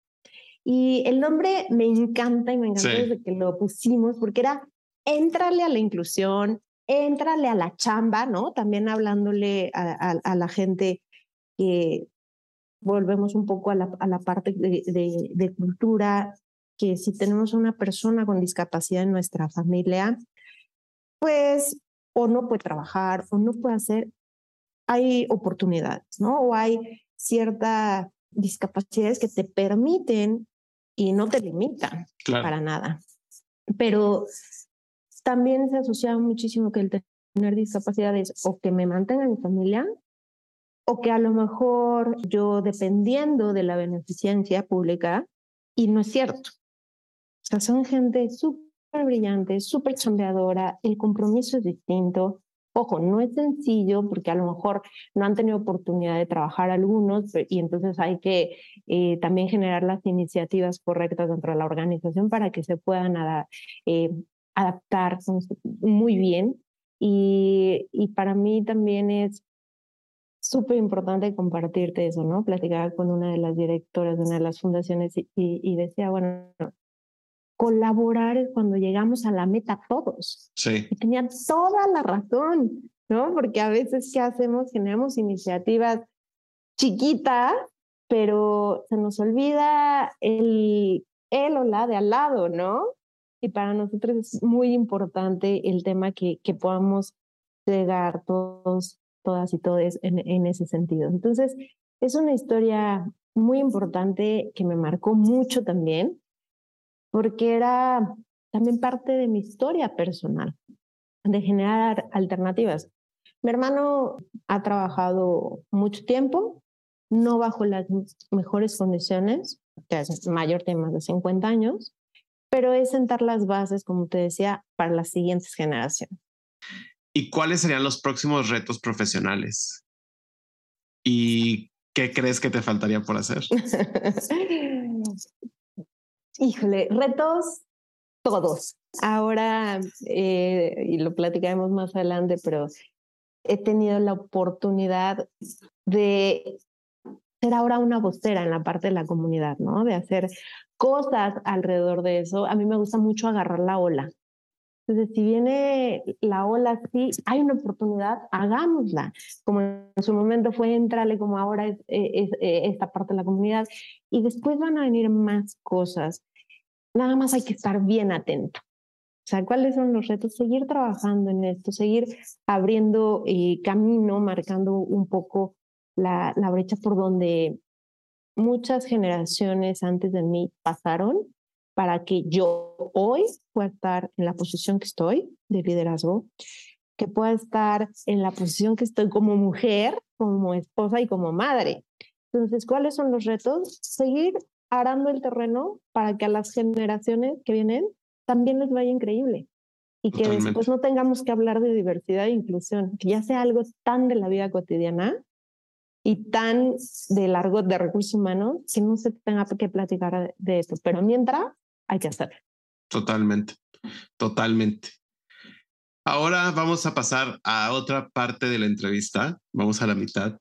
Y el nombre me encanta y me encanta desde que lo pusimos porque era Entrale a la inclusión, Entrale a la chamba, ¿no? También hablándole a, a, la gente que volvemos un poco a la, a la parte de, de, de cultura, que si tenemos una persona con discapacidad en nuestra familia, pues o no puede trabajar o no puede hacer, hay oportunidades, ¿no? O hay ciertas discapacidades que te permiten y no te limitan para nada. Pero también se asocia muchísimo que el tener discapacidades o que me mantenga en mi familia o que a lo mejor yo dependiendo de la beneficencia pública y no es cierto. O sea, son gente súper brillante, súper chambeadora, el compromiso es distinto. Ojo, no es sencillo porque a lo mejor no han tenido oportunidad de trabajar algunos y entonces hay que eh, también generar las iniciativas correctas dentro de la organización para que se puedan eh, adaptar muy bien. Y, y para mí también es súper importante compartirte eso, ¿no? Platicar con una de las directoras de una de las fundaciones y, y decía, bueno, colaborar es cuando llegamos a la meta todos. Sí. Y tenía toda la razón, ¿no? Porque a veces, ¿qué hacemos? Generamos iniciativas chiquitas, pero se nos olvida el, el o la de al lado, ¿no? Y para nosotros es muy importante el tema que, que podamos llegar todos, todas y todos en, ese sentido. Entonces, es una historia muy importante que me marcó mucho también porque era también parte de mi historia personal, de generar alternativas. Mi hermano ha trabajado mucho tiempo, no bajo las mejores condiciones, es mayor, tiene más de 50 años, pero es sentar las bases, como te decía, para las siguientes generaciones. ¿Y cuáles serían los próximos retos profesionales? ¿Y qué crees que te faltaría por hacer? Híjole, retos todos. Ahora, eh, y lo platicaremos más adelante, pero he tenido la oportunidad de ser ahora una vocera en la parte de la comunidad, ¿no? De hacer cosas alrededor de eso. A mí me gusta mucho agarrar la ola. Entonces, si viene la ola así, hay una oportunidad, hagámosla. Como en su momento fue entrarle, como ahora es, es, esta parte de la comunidad. Y después van a venir más cosas. Nada más hay que estar bien atento. O sea, ¿cuáles son los retos? Seguir trabajando en esto, seguir abriendo eh, camino, marcando un poco la, la brecha por donde muchas generaciones antes de mí pasaron para que yo hoy pueda estar en la posición que estoy de liderazgo, que pueda estar en la posición que estoy como mujer, como esposa y como madre. Entonces, ¿cuáles son los retos? Seguir arando el terreno para que a las generaciones que vienen también les vaya increíble y que después no tengamos que hablar de diversidad e inclusión, que ya sea algo tan de la vida cotidiana y tan de largo de recursos humanos que no se tenga que platicar de esto. Pero mientras, hay que hacerlo. Totalmente, totalmente. Ahora vamos a pasar a otra parte de la entrevista. Vamos a la mitad.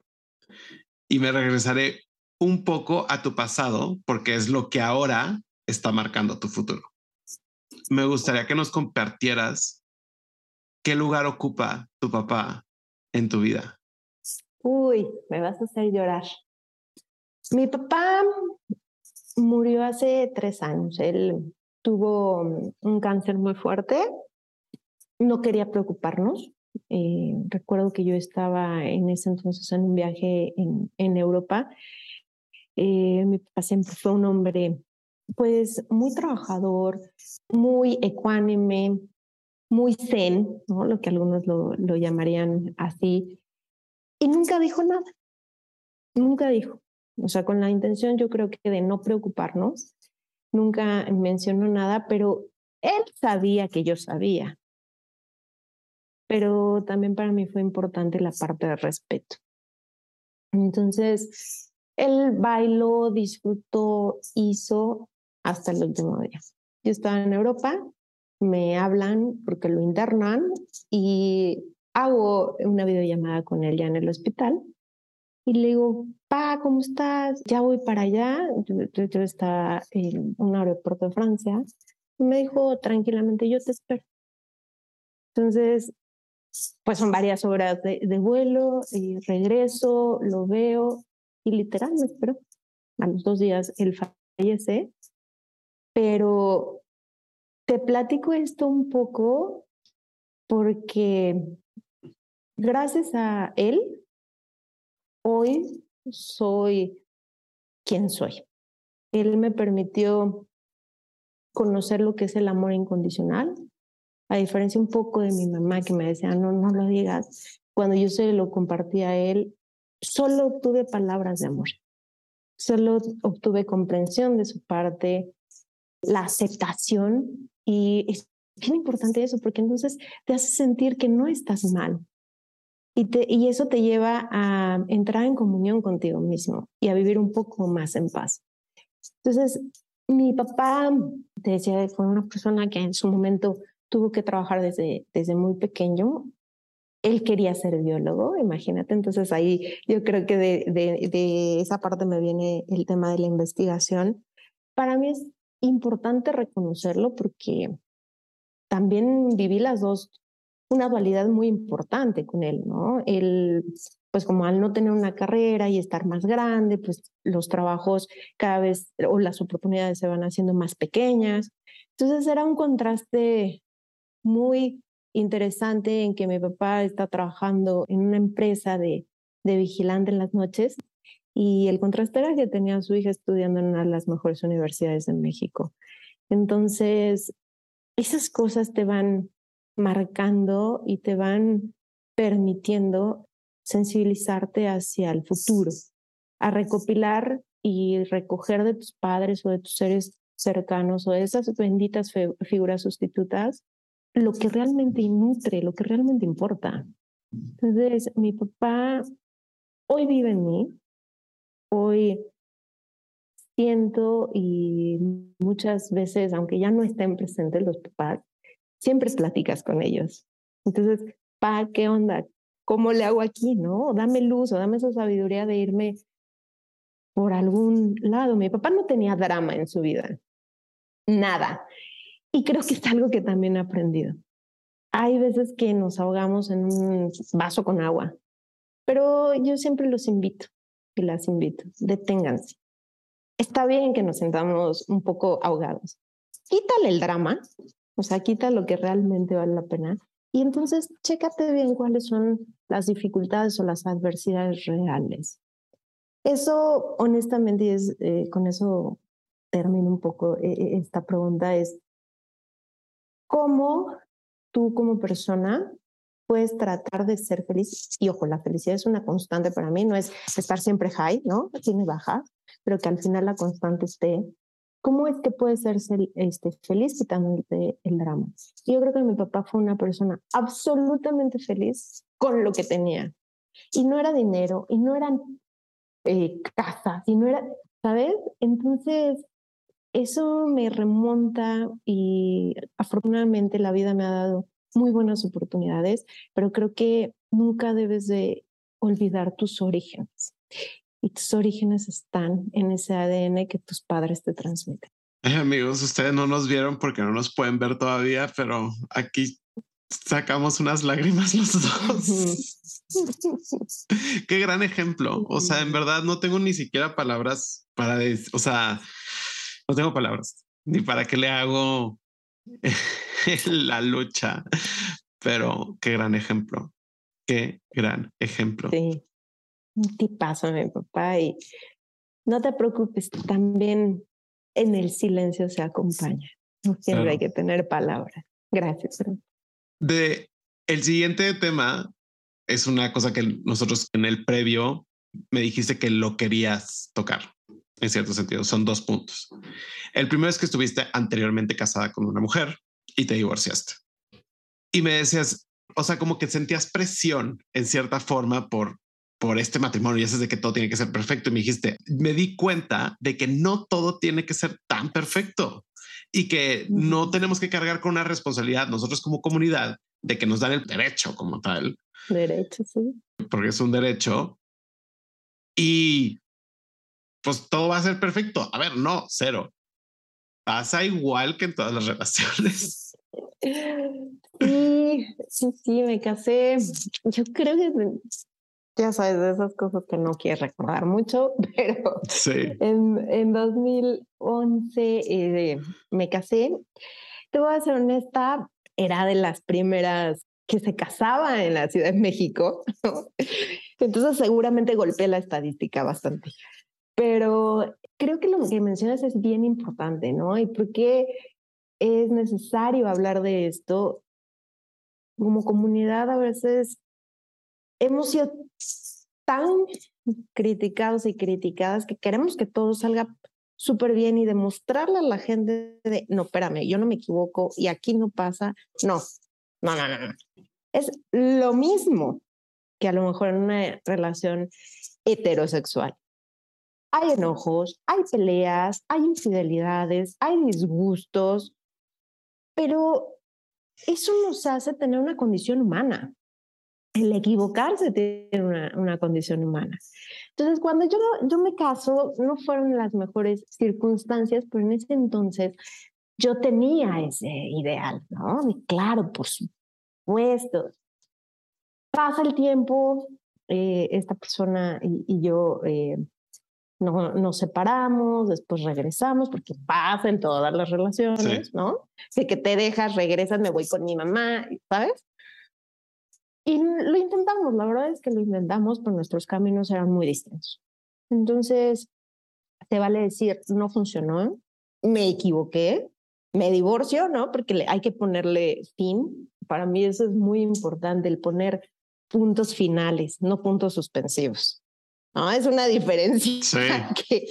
Y me regresaré un poco a tu pasado, porque es lo que ahora está marcando tu futuro. Me gustaría que nos compartieras qué lugar ocupa tu papá en tu vida. Uy, me vas a hacer llorar. Mi papá murió hace tres años. Él tuvo un cáncer muy fuerte. No quería preocuparnos. Eh, recuerdo que yo estaba en ese entonces en un viaje en, Europa. Eh, mi papá siempre fue un hombre, pues, muy trabajador, muy ecuánime, muy zen, ¿no? Lo que algunos lo llamarían así. Y nunca dijo nada. Nunca dijo. O sea, con la intención yo creo que de no preocuparnos, nunca mencionó nada, pero él sabía que yo sabía. Pero también para mí fue importante la parte de respeto. Entonces, él bailó, disfrutó, hizo hasta el último día. Yo estaba en Europa, me hablan porque lo internan y hago una videollamada con él ya en el hospital y le digo, pa, ¿cómo estás? Ya voy para allá. Yo, estaba en un aeropuerto de Francia. Y me dijo, tranquilamente, yo te espero. Entonces, pues son varias horas de, de vuelo y regreso, lo veo y literal me espero. A los dos días él fallece. Pero te platico esto un poco porque gracias a él hoy soy quien soy. Él me permitió conocer lo que es el amor incondicional, a diferencia un poco de mi mamá que me decía, no, no lo digas. Cuando yo se lo compartí a él, solo obtuve palabras de amor, solo obtuve comprensión de su parte, la aceptación y es bien importante eso porque entonces te hace sentir que no estás mal, y, eso te lleva a entrar en comunión contigo mismo y a vivir un poco más en paz. Entonces, mi papá, te decía, fue una persona que en su momento tuvo que trabajar desde, desde muy pequeño. Él quería ser biólogo, imagínate. Entonces ahí yo creo que de, de, de esa parte me viene el tema de la investigación. Para mí es importante reconocerlo porque también viví las dos una dualidad muy importante con él, ¿no? Él, pues como al no tener una carrera y estar más grande, pues los trabajos cada vez o las oportunidades se van haciendo más pequeñas. Entonces era un contraste muy interesante en que mi papá está trabajando en una empresa de, de vigilante en las noches y el contraste era que tenía a su hija estudiando en una de las mejores universidades de México. Entonces, esas cosas te van marcando y te van permitiendo sensibilizarte hacia el futuro, a recopilar y recoger de tus padres o de tus seres cercanos o de esas benditas figuras sustitutas lo que realmente nutre, lo que realmente importa. Entonces, mi papá hoy vive en mí, hoy siento y muchas veces, aunque ya no estén presentes los papás, siempre platicas con ellos. Entonces, pa, ¿qué onda? ¿Cómo le hago aquí? ¿No? Dame luz o dame esa sabiduría de irme por algún lado. Mi papá no tenía drama en su vida, nada. Y creo que es algo que también he aprendido. Hay veces que nos ahogamos en un vaso con agua, pero yo siempre los invito y las invito, deténganse. Está bien que nos sentamos un poco ahogados. Quítale el drama, o sea, quita lo que realmente vale la pena. Y entonces, chécate bien cuáles son las dificultades o las adversidades reales. Eso, honestamente, es, eh, con eso termino un poco eh, eh, esta pregunta, es cómo tú como persona puedes tratar de ser feliz. Y ojo, la felicidad es una constante para mí, no es estar siempre high, ¿no? Tiene baja, pero que al final la constante esté ¿Cómo es que puede ser este, feliz quitándote el drama? yo creo que mi papá fue una persona absolutamente feliz con lo que tenía. Y no era dinero, y no eran eh, casas, y no era, ¿sabes? Entonces, eso me remonta y afortunadamente la vida me ha dado muy buenas oportunidades, pero creo que nunca debes de olvidar tus orígenes y tus orígenes están en ese ADN que tus padres te transmiten. amigos, ustedes no nos vieron porque no nos pueden ver todavía, pero aquí sacamos unas lágrimas los dos. Qué gran ejemplo. O sea, en verdad no tengo ni siquiera palabras para decir, o sea, no tengo palabras ni para qué le hago la lucha pero qué gran ejemplo. Qué gran ejemplo. Sí, un tipazo mi papá y no te preocupes, también en el silencio se acompaña. No siempre hay que tener palabras. Gracias. De el siguiente tema es una cosa que nosotros en el previo me dijiste que lo querías tocar, en cierto sentido. Son dos puntos. El primero es que estuviste anteriormente casada con una mujer y te divorciaste. Y me decías, o sea, como que sentías presión en cierta forma por por este matrimonio y es de que todo tiene que ser perfecto. Y me dijiste, me di cuenta de que no todo tiene que ser tan perfecto y que no tenemos que cargar con una responsabilidad nosotros como comunidad de que nos dan el derecho como tal. Derecho, sí. Porque es un derecho. Y pues todo va a ser perfecto. A ver, no, cero. Pasa igual que en todas las relaciones. Sí, sí, sí, me casé. Yo creo que ya sabes, de esas cosas que no quieres recordar mucho, pero en, en 2011 eh, me casé. Te voy a ser honesta, era de las primeras que se casaba en la Ciudad de México. Entonces seguramente golpeé la estadística bastante. Pero creo que lo que mencionas es bien importante, ¿no? Y por qué es necesario hablar de esto. Como comunidad a veces hemos sido tan criticados y criticadas que queremos que todo salga súper bien y demostrarle a la gente de, no, espérame, yo no me equivoco y aquí no pasa. No, no, no, no. Es lo mismo que a lo mejor en una relación heterosexual. Hay enojos, hay peleas, hay infidelidades, hay disgustos, pero eso nos hace tener una condición humana el equivocarse tiene una, una, condición humana. Entonces, cuando yo, yo me caso, no fueron las mejores circunstancias, pero en ese entonces yo tenía ese ideal, ¿no? Y claro, por supuesto. Pasa el tiempo, eh, esta persona y, yo eh, no, nos separamos, después regresamos, porque pasa en todas las relaciones, ¿no? Si que te dejas, regresas, me voy con mi mamá, ¿sabes? Y lo intentamos, la verdad es que lo intentamos, pero nuestros caminos eran muy distintos. Entonces, te vale decir, no funcionó, me equivoqué, me divorcio, ¿no? Porque hay que ponerle fin. Para mí eso es muy importante, el poner puntos finales, no puntos suspensivos. ¿no? Es una diferencia que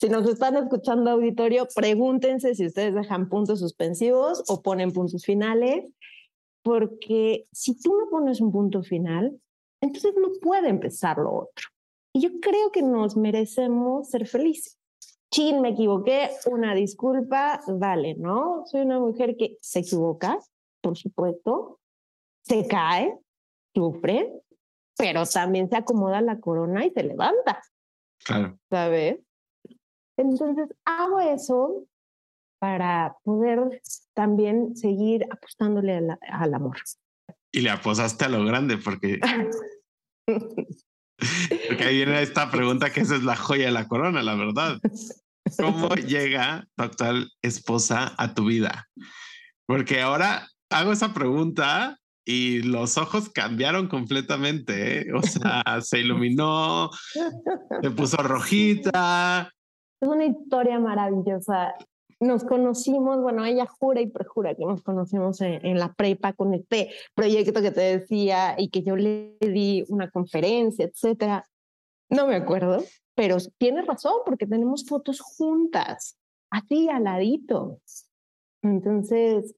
si nos están escuchando auditorio, pregúntense si ustedes dejan puntos suspensivos o ponen puntos finales porque si tú no pones un punto final, entonces no puede empezar lo otro. Y yo creo que nos merecemos ser felices. Chin, me equivoqué, una disculpa, vale, ¿no? Soy una mujer que se equivoca, por supuesto, se cae, sufre, pero también se acomoda la corona y se levanta. Claro. ¿Sabes? Entonces hago eso para poder también seguir apostándole al amor. Y le apostaste a lo grande porque... porque ahí viene esta pregunta que esa es la joya de la corona, la verdad. ¿Cómo llega tu actual esposa a tu vida? Porque ahora hago esa pregunta y los ojos cambiaron completamente. ¿eh? O sea, se iluminó, se puso rojita. Es una historia maravillosa nos conocimos, bueno, ella jura y prejura que nos conocimos en, la prepa con este proyecto que te decía y que yo le di una conferencia, etcétera. No me acuerdo, pero tiene razón porque tenemos fotos juntas, así al ladito. Entonces,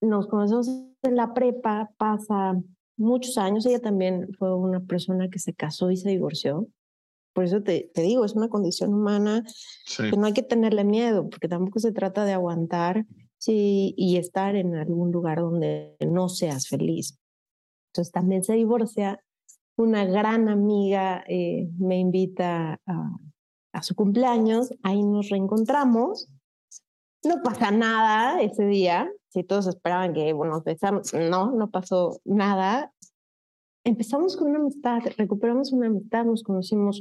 nos conocemos en la prepa, pasa muchos años, ella también fue una persona que se casó y se divorció. Por eso te, te digo, es una condición humana que no hay que tenerle miedo, porque tampoco se trata de aguantar sí, y estar en algún lugar donde no seas feliz. Entonces también se divorcia. Una gran amiga eh, me invita a, a su cumpleaños, ahí nos reencontramos. No pasa nada ese día, si todos esperaban que bueno, nos besamos, no, no pasó nada. Empezamos con una amistad, recuperamos una amistad, nos conocimos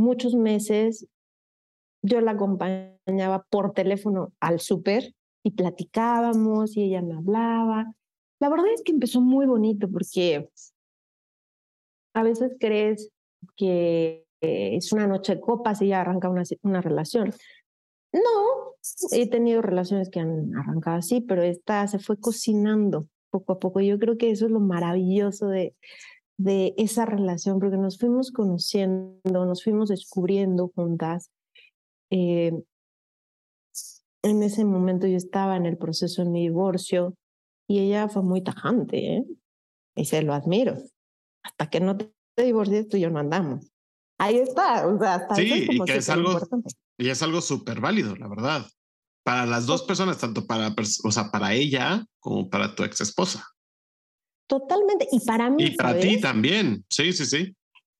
muchos meses yo la acompañaba por teléfono al súper y platicábamos y ella me hablaba La verdad es que empezó muy bonito porque a veces crees que es una noche de copas y ya arranca una, una relación. No, he tenido relaciones que han arrancado así, pero esta se fue cocinando poco a poco. Yo creo que eso es lo maravilloso de, de esa relación, porque nos fuimos conociendo, nos fuimos descubriendo juntas. Eh, en ese momento yo estaba en el proceso de mi divorcio y ella fue muy tajante, ¿eh? y se lo admiro. Hasta que no te divorcies, tú y yo no andamos. Ahí está, o sea, hasta sí, y que es algo, y es algo súper válido, la verdad. Para las dos personas, tanto para, o sea, para ella como para tu ex esposa. Totalmente. Y para mí. Y para ti también. Sí, sí, sí.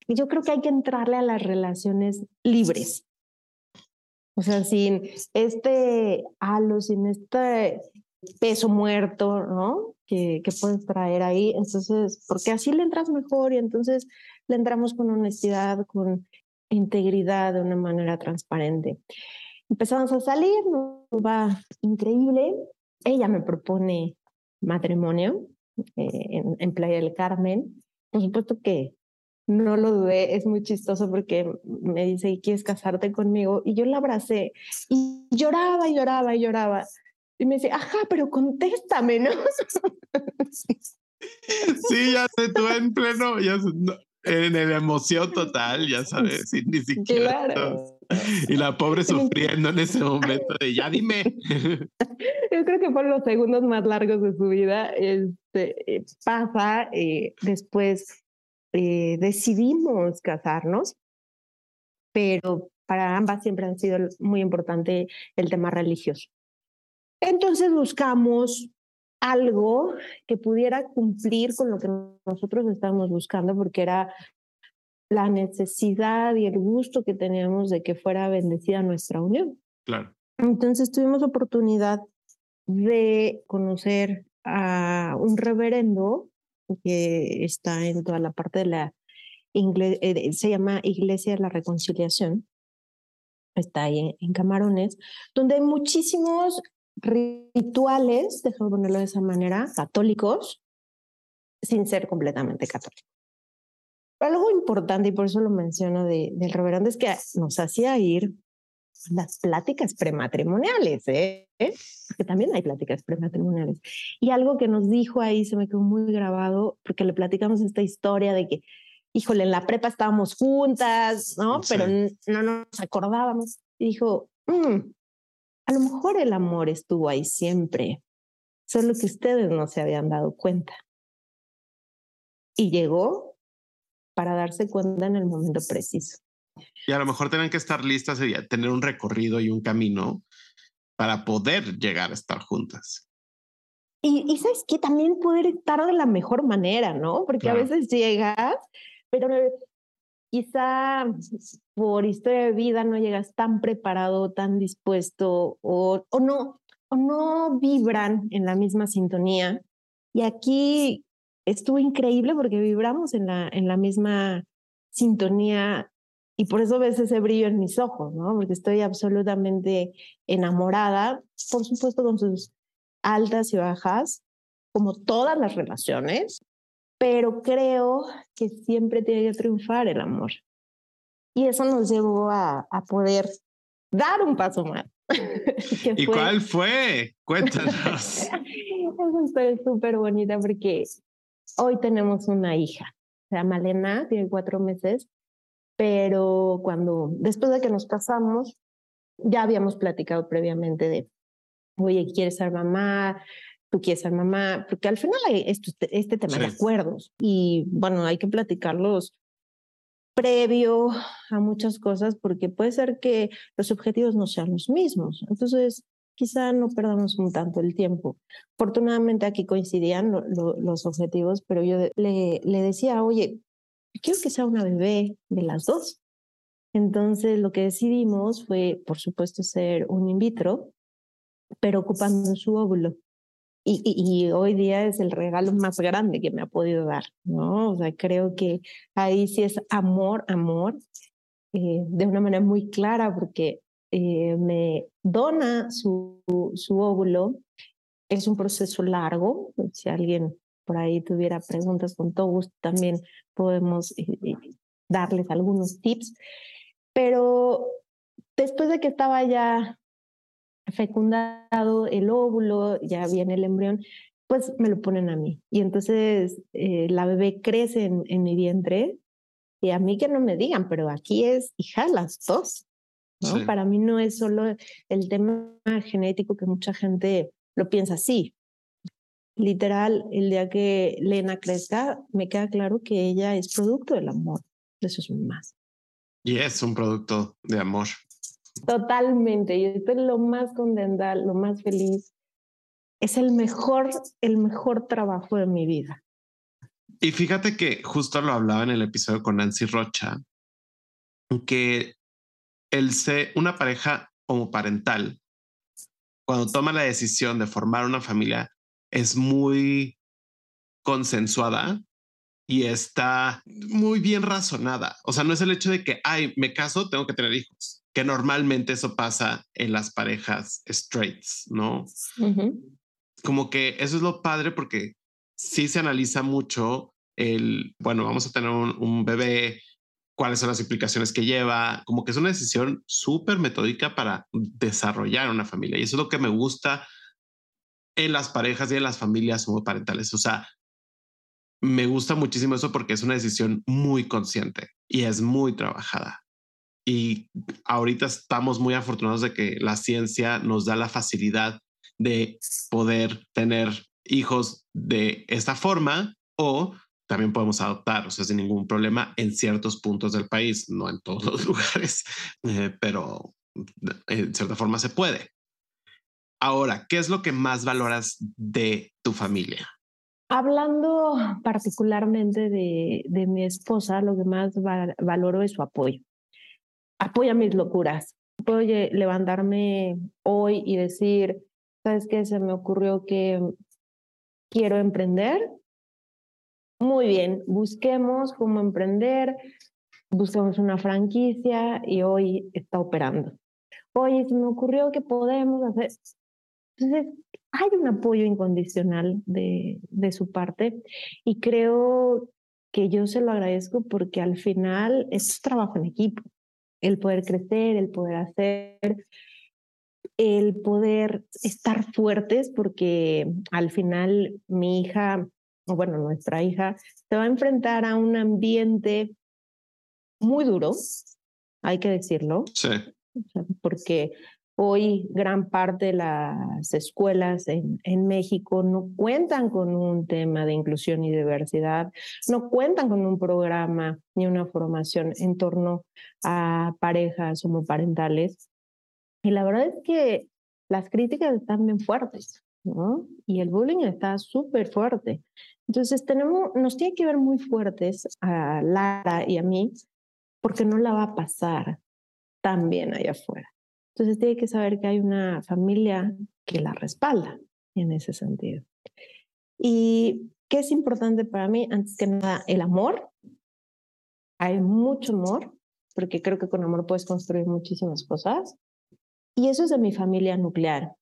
Yo creo que hay que entrarle a las relaciones libres. O sea, sin este halo, sin este peso muerto, ¿no? Que, que puedes traer ahí. Entonces, porque así le entras mejor y entonces le entramos con honestidad, con integridad, de una manera transparente. Empezamos a salir, nos va increíble. Ella me propone matrimonio eh, en, Playa del Carmen. Por supuesto que no lo dudé, es muy chistoso porque me dice, ¿quieres casarte conmigo? Y yo la abracé y lloraba y lloraba y lloraba. Y me dice, ajá, pero contéstame, ¿no? sí, ya sé, tú en pleno, ya en la emoción total, ya sabes, ni siquiera. Claro. Y la pobre sufriendo en ese momento de ya dime. Yo creo que fueron los segundos más largos de su vida. Este, eh, pasa, eh, después eh, decidimos casarnos, pero para ambas siempre han sido muy importante el tema religioso. Entonces buscamos algo que pudiera cumplir con lo que nosotros estábamos buscando, porque era la necesidad y el gusto que teníamos de que fuera bendecida nuestra unión. Claro. Entonces tuvimos oportunidad de conocer a un reverendo que está en toda la parte de la eh, se llama Iglesia de la Reconciliación, está ahí en Camarones, donde hay muchísimos rituales, déjame ponerlo de esa manera, católicos, sin ser completamente católicos. Algo importante, y por eso lo menciono de, del reverendo, es que nos hacía ir las pláticas prematrimoniales, ¿eh? Porque también hay pláticas prematrimoniales. Y algo que nos dijo ahí se me quedó muy grabado, porque le platicamos esta historia de que, híjole, en la prepa estábamos juntas, ¿no? Pero no nos acordábamos. Y dijo, mm, a lo mejor el amor estuvo ahí siempre, solo que ustedes no se habían dado cuenta. Y llegó para darse cuenta en el momento preciso. Y a lo mejor tienen que estar listas y tener un recorrido y un camino para poder llegar a estar juntas. Y, y sabes que también poder estar de la mejor manera, ¿no? Porque a veces llegas, pero quizá por historia de vida no llegas tan preparado, tan dispuesto o, o, no, o no vibran en la misma sintonía. Y aquí estuvo increíble porque vibramos en la, en la misma sintonía y por eso ves ese brillo en mis ojos, ¿no? Porque estoy absolutamente enamorada, por supuesto con sus altas y bajas, como todas las relaciones, pero creo que siempre tiene que triunfar el amor. Y eso nos llevó a, a poder dar un paso más. ¿Y cuál fue? Cuéntanos. es súper bonita porque hoy tenemos una hija. Se llama Elena, tiene cuatro meses, pero cuando, después de que nos casamos, ya habíamos platicado previamente de, oye, ¿quieres ser mamá? tú quieres ser mamá, porque al final hay este, este tema de acuerdos y bueno, hay que platicarlos previo a muchas cosas porque puede ser que los objetivos no sean los mismos. Entonces, quizá no perdamos un tanto el tiempo. Afortunadamente aquí coincidían los objetivos, pero yo le, decía, oye, quiero que sea una bebé de las dos. Entonces, lo que decidimos fue, por supuesto, ser un in vitro, pero ocupando su óvulo. Y, y, hoy día es el regalo más grande que me ha podido dar, ¿no? O sea, creo que ahí sí es amor, amor, eh, de una manera muy clara, porque eh, me dona su, su óvulo es un proceso largo. Si alguien por ahí tuviera preguntas, con todo también podemos eh, eh, darles algunos tips. Pero después de que estaba ya fecundado el óvulo, ya viene el embrión, pues me lo ponen a mí. Y entonces eh, la bebé crece en, en, mi vientre y a mí que no me digan, pero aquí es hija las dos. ¿No? Para mí no es solo el tema genético que mucha gente lo piensa así. Literal, el día que Lena crezca, me queda claro que ella es producto del amor de sus mamás. Y es un producto de amor. Totalmente, y estoy lo más contenta, lo más feliz. Es el mejor, el mejor trabajo de mi vida. Y fíjate que justo lo hablaba en el episodio con Nancy Rocha, que el ser una pareja homoparental, cuando toma la decisión de formar una familia, es muy consensuada y está muy bien razonada. O sea, no es el hecho de que, ay, me caso, tengo que tener hijos, que normalmente eso pasa en las parejas straights, ¿no? Como que eso es lo padre porque sí se analiza mucho el, bueno, vamos a tener un, bebé, cuáles son las implicaciones que lleva, como que es una decisión súper metódica para desarrollar una familia. Y eso es lo que me gusta en las parejas y en las familias homoparentales. O sea, me gusta muchísimo eso porque es una decisión muy consciente y es muy trabajada. Y ahorita estamos muy afortunados de que la ciencia nos da la facilidad de poder tener hijos de esta forma o también podemos adoptar, o sea, sin ningún problema en ciertos puntos del país, no en todos los lugares, eh, pero en cierta forma se puede. Ahora, ¿qué es lo que más valoras de tu familia? Hablando particularmente de, de mi esposa, lo que más valoro es su apoyo. Apoya mis locuras. Puedo levantarme hoy y decir, ¿sabes qué? Se me ocurrió que quiero emprender. Muy bien, busquemos cómo emprender, busquemos una franquicia y hoy está operando. Oye, se me ocurrió que podemos hacer, entonces, hay un apoyo incondicional de, de su parte y creo que yo se lo agradezco porque al final es trabajo en equipo, el poder crecer, el poder hacer, el poder estar fuertes porque al final mi hija, o bueno, nuestra hija, se va a enfrentar a un ambiente muy duro, hay que decirlo. Sí. Porque Hoy gran parte de las escuelas en, en, México no cuentan con un tema de inclusión y diversidad, no cuentan con un programa ni una formación en torno a parejas homoparentales. Y la verdad es que las críticas están bien fuertes, ¿no? Y el bullying está súper fuerte. Entonces tenemos, nos tiene que ver muy fuertes a Lara y a mí, porque no la va a pasar tan bien allá afuera. Entonces tiene que saber que hay una familia que la respalda en ese sentido. ¿Y qué es importante para mí? Antes que nada, el amor. Hay mucho amor, porque creo que con amor puedes construir muchísimas cosas. Y eso es de mi familia nuclear.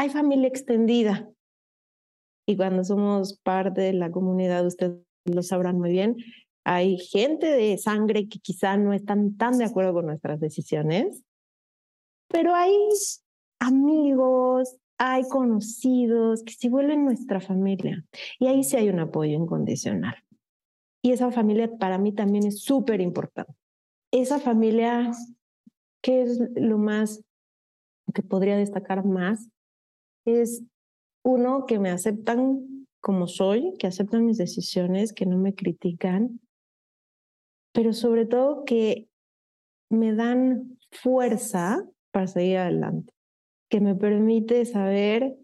Hay familia extendida. Y cuando somos parte de la comunidad, ustedes lo sabrán muy bien, hay gente de sangre que quizá no están tan de acuerdo con nuestras decisiones, pero hay amigos, hay conocidos que se vuelven nuestra familia y ahí sí hay un apoyo incondicional. Y esa familia para mí también es súper importante. Esa familia, ¿qué es lo más que podría destacar más? Es uno que me aceptan como soy, que aceptan mis decisiones, que no me critican, pero sobre todo que me dan fuerza para seguir adelante, que me permite saber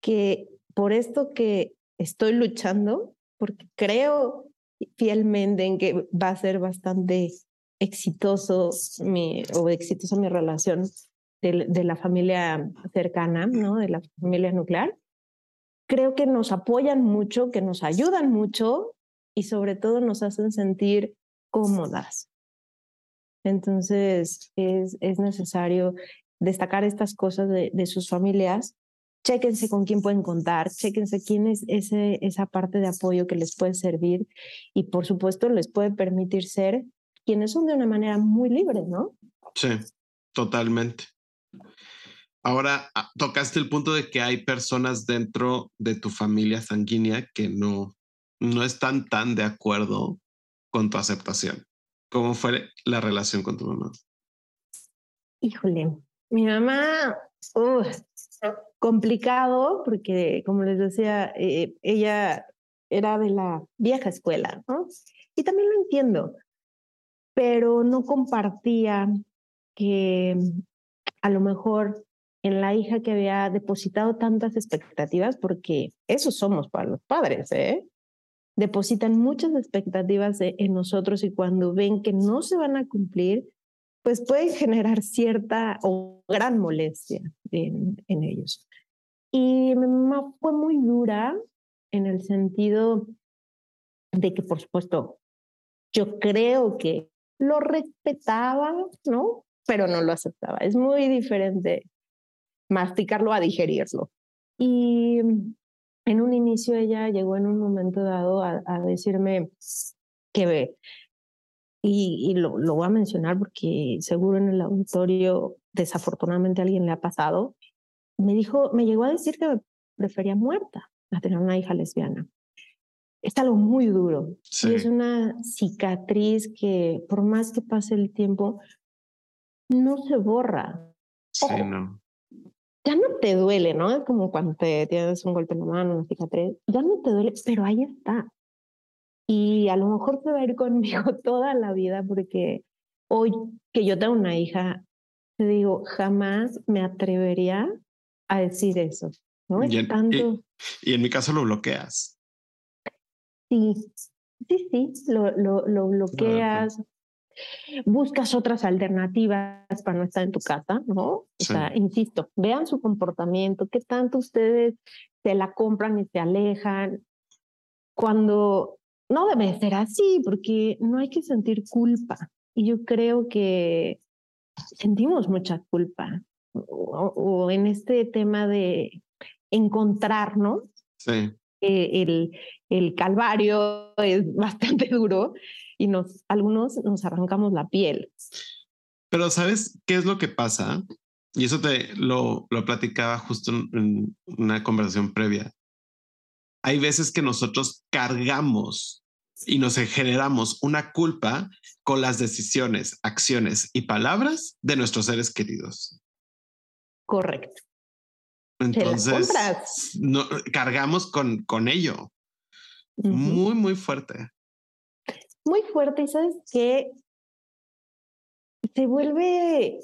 que por esto que estoy luchando, porque creo fielmente en que va a ser bastante exitoso mi, o exitosa mi relación de, la familia cercana, ¿no? de la familia nuclear. Creo que nos apoyan mucho, que nos ayudan mucho y sobre todo nos hacen sentir cómodas. Entonces, es, es necesario destacar estas cosas de, de sus familias chéquense con quién pueden contar, chéquense quién es ese, esa parte de apoyo que les puede servir y por supuesto les puede permitir ser quienes son de una manera muy libre, ¿no? Sí, totalmente. Ahora ah, tocaste el punto de que hay personas dentro de tu familia sanguínea que no, no están tan de acuerdo con tu aceptación. ¿Cómo fue la relación con tu mamá? Híjole, mi mamá, complicado porque, como les decía, eh, ella era de la vieja escuela, ¿no? Y también lo entiendo, pero no compartía que a lo mejor en la hija que había depositado tantas expectativas, porque eso somos para los padres, ¿eh? Depositan muchas expectativas en nosotros y cuando ven que no se van a cumplir, pues puede generar cierta o gran molestia en, en ellos. Y mi mamá fue muy dura en el sentido de que, por supuesto, yo creo que lo respetaba, ¿no? Pero no lo aceptaba. Es muy diferente masticarlo a digerirlo. Y en un inicio ella llegó en un momento dado a, decirme que ve, y, y lo, lo, voy a mencionar porque seguro en el auditorio desafortunadamente a alguien le ha pasado, me dijo, me llegó a decir que me prefería muerta a tener una hija lesbiana. Es algo muy duro. Y es una cicatriz que por más que pase el tiempo, no se borra. Sí, no. Ya no te duele, ¿no? Es como cuando te tienes un golpe en la mano, una cicatriz. Ya no te duele, pero ahí está. Y a lo mejor te va a ir conmigo toda la vida porque hoy que yo tengo una hija, te digo, jamás me atrevería a decir eso. ¿no? Y en, tanto... y, en mi caso lo bloqueas. Sí, sí, sí, lo, lo, lo bloqueas. Buscas otras alternativas para no estar en tu casa, ¿no? O sea, insisto, vean su comportamiento, qué tanto ustedes se la compran y se alejan, cuando no debe ser así, porque no hay que sentir culpa. Y yo creo que sentimos mucha culpa o, en este tema de encontrar, ¿no? Sí. Eh, el, el calvario es bastante duro y nos, algunos nos arrancamos la piel. Pero ¿sabes qué es lo que pasa? Y eso te lo, lo platicaba justo en una conversación previa. Hay veces que nosotros cargamos y nos generamos una culpa con las decisiones, acciones y palabras de nuestros seres queridos. Correcto. Entonces, no, cargamos con, con ello. Muy, muy fuerte. Muy fuerte. Y sabes que se vuelve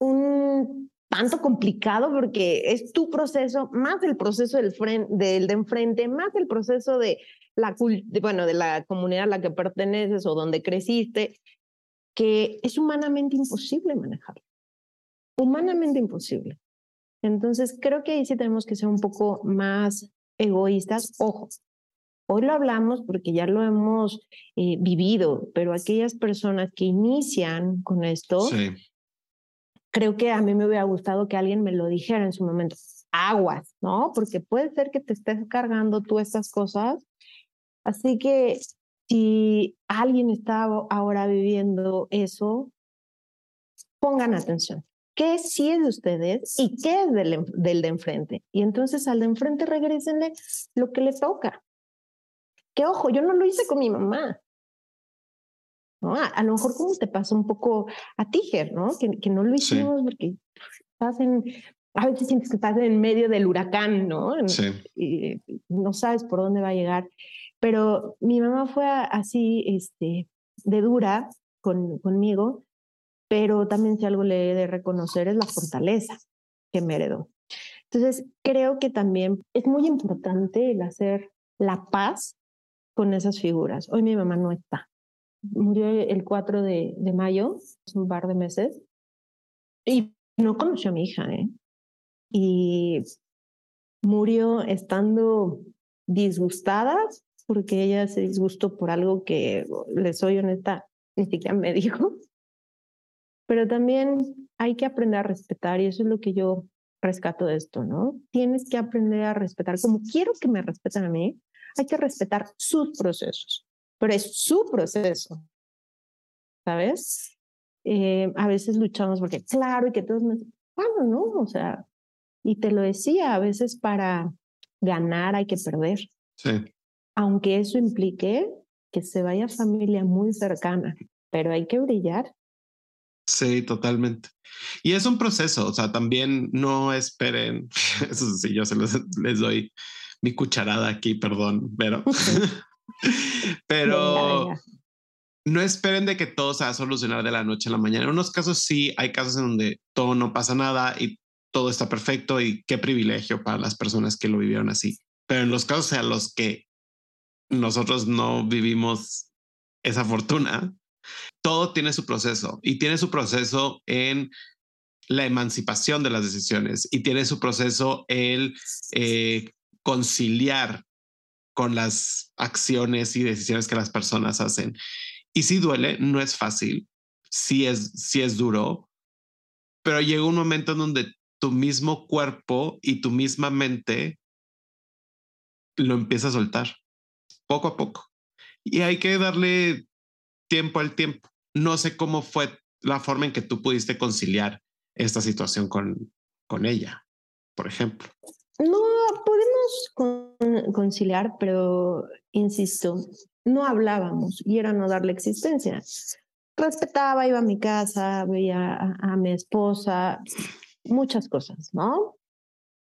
un tanto complicado porque es tu proceso, más el proceso del, del de enfrente, más el proceso de la, bueno, de la comunidad a la que perteneces o donde creciste, que es humanamente imposible manejarlo humanamente imposible. Entonces, creo que ahí sí tenemos que ser un poco más egoístas. Ojo, hoy lo hablamos porque ya lo hemos eh, vivido, pero aquellas personas que inician con esto, creo que a mí me hubiera gustado que alguien me lo dijera en su momento. Aguas, ¿no? Porque puede ser que te estés cargando tú estas cosas. Así que si alguien está ahora viviendo eso, pongan atención qué sí es de ustedes y qué es del, del de enfrente. Y entonces al de enfrente regresenle lo que le toca. Que ojo, yo no lo hice con mi mamá. ¿no? A, lo mejor como te pasó un poco a Tiger, ¿no? Que, que no lo hicimos porque estás en, a veces sientes que estás en medio del huracán, ¿no? Sí. Y no sabes por dónde va a llegar. Pero mi mamá fue así, este, de dura con, conmigo, pero también si algo le he de reconocer es la fortaleza que me heredó. Entonces, creo que también es muy importante el hacer la paz con esas figuras. Hoy mi mamá no está. Murió el 4 de, de mayo, hace un par de meses, y no conoció a mi hija, ¿eh? Y murió estando disgustada porque ella se disgustó por algo que, le soy honesta, ni siquiera me dijo pero también hay que aprender a respetar y eso es lo que yo rescato de esto, ¿no? Tienes que aprender a respetar, como quiero que me respeten a mí, hay que respetar sus procesos, pero es su proceso, ¿sabes? Eh, a veces luchamos porque, claro, y que todos me... Bueno, ¿no? O sea, y te lo decía, a veces para ganar hay que perder. Sí. Aunque eso implique que se vaya familia muy cercana, pero hay que brillar. Sí, totalmente. Y es un proceso, o sea, también no esperen, eso sí, yo se les doy mi cucharada aquí, perdón, pero, pero no esperen de que todo se va a solucionar de la noche a la mañana. En unos casos sí, hay casos en donde todo no pasa nada y todo está perfecto y qué privilegio para las personas que lo vivieron así. Pero en los casos a los que nosotros no vivimos esa fortuna, todo tiene su proceso y tiene su proceso en la emancipación de las decisiones y tiene su proceso el eh, conciliar con las acciones y decisiones que las personas hacen. Y si duele, no es fácil, sí es, sí es duro, pero llega un momento en donde tu mismo cuerpo y tu misma mente lo empieza a soltar poco a poco. Y hay que darle tiempo al tiempo. No sé cómo fue la forma en que tú pudiste conciliar esta situación con, con ella, por ejemplo. No podemos conciliar, pero insisto, no hablábamos y era no darle existencia. Respetaba, iba a mi casa, veía a, mi esposa, muchas cosas, ¿no?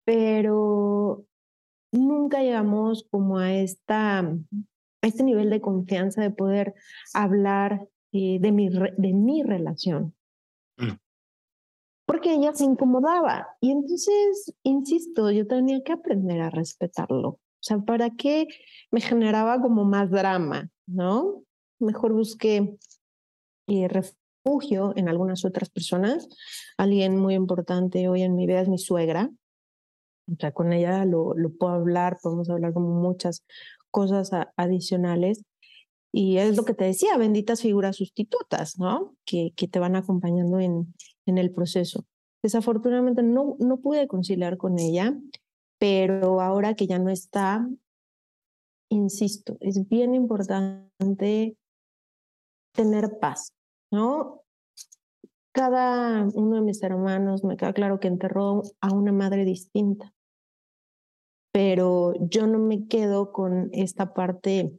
Pero nunca llegamos como a, esta, a este nivel de confianza de poder hablar eh, de, mi, de mi relación. Mm porque ella se incomodaba. Y entonces, insisto, yo tenía que aprender a respetarlo. O sea, ¿para qué me generaba como más drama? ¿No? Mejor busqué eh, refugio en algunas otras personas. Alguien muy importante hoy en mi vida es mi suegra. O sea, con ella lo, lo puedo hablar, podemos hablar como muchas cosas adicionales. Y es lo que te decía, benditas figuras sustitutas, ¿no? Que, que te van acompañando en, en el proceso. Desafortunadamente no, no pude conciliar con ella, pero ahora que ya no está, insisto, es bien importante tener paz, ¿no? Cada uno de mis hermanos me queda claro que enterró a una madre distinta, pero yo no me quedo con esta parte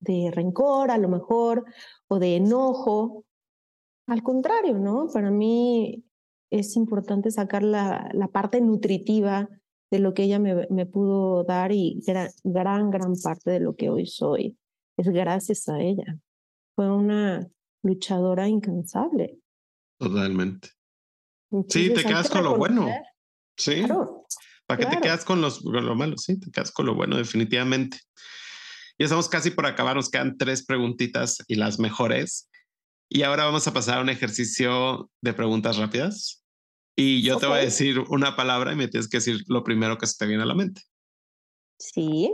de rencor a lo mejor o de enojo, al contrario, ¿no? Para mí es importante sacar la, la parte nutritiva de lo que ella me, me pudo dar y gran, gran, gran parte de lo que hoy soy es gracias a ella. Fue una luchadora incansable. Totalmente. sí, te quedas con lo bueno. Sí. ¿Para qué te quedas con, los, con lo malo? Sí, te quedas con lo bueno, definitivamente. Ya estamos casi por acabar, nos quedan tres preguntitas y las mejores. Y ahora vamos a pasar a un ejercicio de preguntas rápidas. Y yo te voy a decir una palabra y me tienes que decir lo primero que se te viene a la mente. Sí.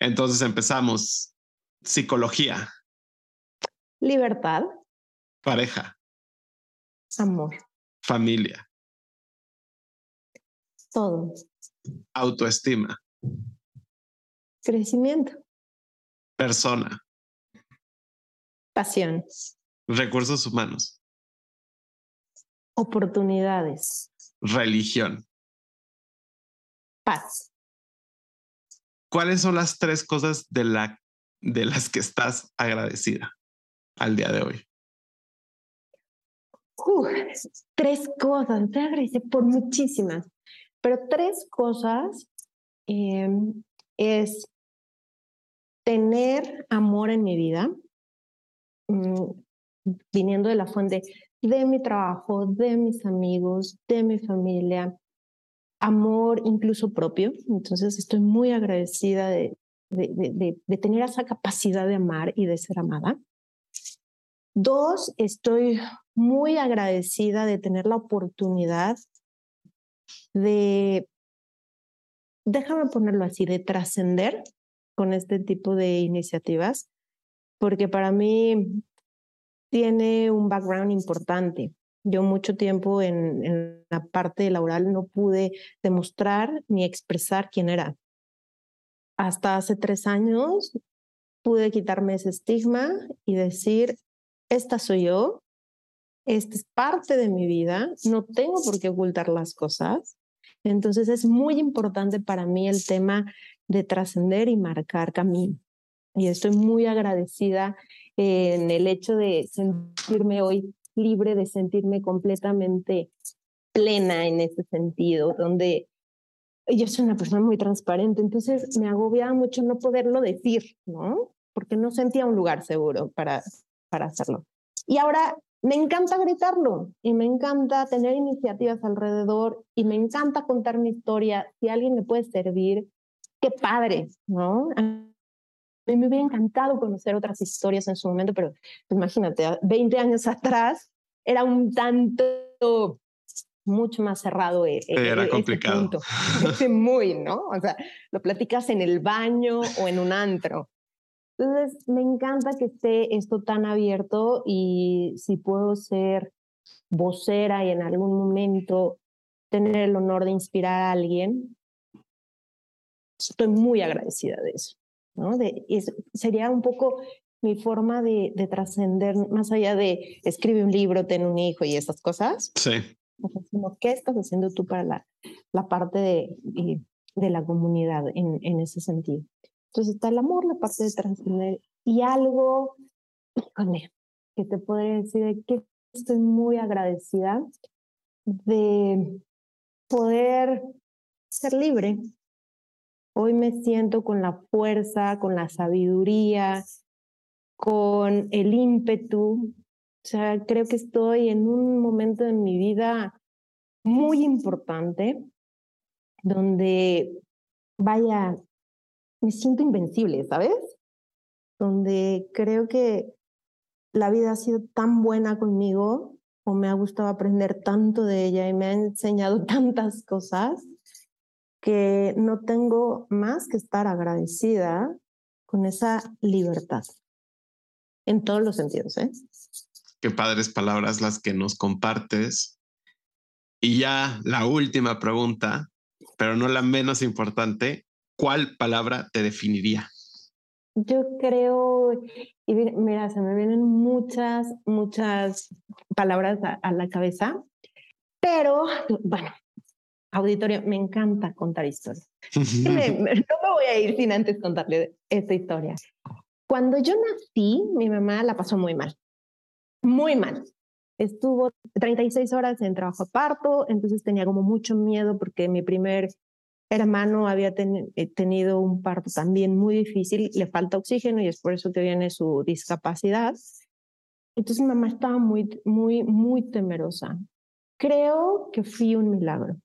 Entonces empezamos. Psicología. Libertad. Pareja. Amor. Familia. Todo. Autoestima. Crecimiento. Persona. Pasión. Recursos humanos. Oportunidades. Religión. Paz. ¿Cuáles son las tres cosas de, la, de las que estás agradecida al día de hoy? tres cosas, te agradezco por muchísimas, pero tres cosas em, es tener amor en mi vida, Mm, viniendo de la fuente de mi trabajo, de mis amigos, de mi familia, amor incluso propio. Entonces estoy muy agradecida de, de, de, tener esa capacidad de amar y de ser amada. Dos, estoy muy agradecida de tener la oportunidad de, déjame ponerlo así, de trascender con este tipo de iniciativas porque para mí tiene un background importante. Yo mucho tiempo en, en la parte laboral no pude demostrar ni expresar quién era. Hasta hace tres años pude quitarme ese estigma y decir, esta soy yo, esta es parte de mi vida, no tengo por qué ocultar las cosas. Entonces es muy importante para mí el tema de trascender y marcar camino. Y estoy muy agradecida en el hecho de sentirme hoy libre, de sentirme completamente plena en ese sentido, donde yo soy una persona muy transparente, entonces me agobiaba mucho no poderlo decir, ¿no? Porque no sentía un lugar seguro para, para hacerlo. Y ahora me encanta gritarlo y me encanta tener iniciativas alrededor y me encanta contar mi historia. Si alguien me puede servir, qué padre, ¿no? A mí me hubiera encantado conocer otras historias en su momento, pero imagínate, 20 años atrás era un tanto mucho más cerrado. Eh, era complicado. Muy, ¿no? O sea, lo platicas en el baño o en un antro. Entonces, me encanta que esté esto tan abierto y si puedo ser vocera y en algún momento tener el honor de inspirar a alguien, estoy muy agradecida de eso. ¿no? De, sería un poco mi forma de, de trascender, más allá de escribe un libro, ten un hijo y esas cosas. Sí. ¿Qué estás haciendo tú para la, la parte de, de la comunidad en, en ese sentido? Entonces está el amor, la parte de trascender y algo, que te podría decir que estoy muy agradecida de poder ser libre. Hoy me siento con la fuerza, con la sabiduría, con el ímpetu. O sea, creo que estoy en un momento en mi vida muy importante donde, vaya, me siento invencible, ¿sabes? Donde creo que la vida ha sido tan buena conmigo o me ha gustado aprender tanto de ella y me ha enseñado tantas cosas que no tengo más que estar agradecida con esa libertad en todos los sentidos. ¿eh? Qué padres palabras las que nos compartes. Y ya la última pregunta, pero no la menos importante, ¿cuál palabra te definiría? Yo creo, y mira, se me vienen muchas, muchas palabras a, la cabeza, pero bueno, auditorio, me encanta contar historias. no me voy a ir sin antes contarle esta historia. Cuando yo nací, mi mamá la pasó muy mal, muy mal. Estuvo 36 horas en trabajo a parto, entonces tenía como mucho miedo porque mi primer hermano había eh, tenido un parto también muy difícil, le falta oxígeno y es por eso que viene su discapacidad. Entonces mamá estaba muy, muy, muy temerosa. Creo que fui un milagro,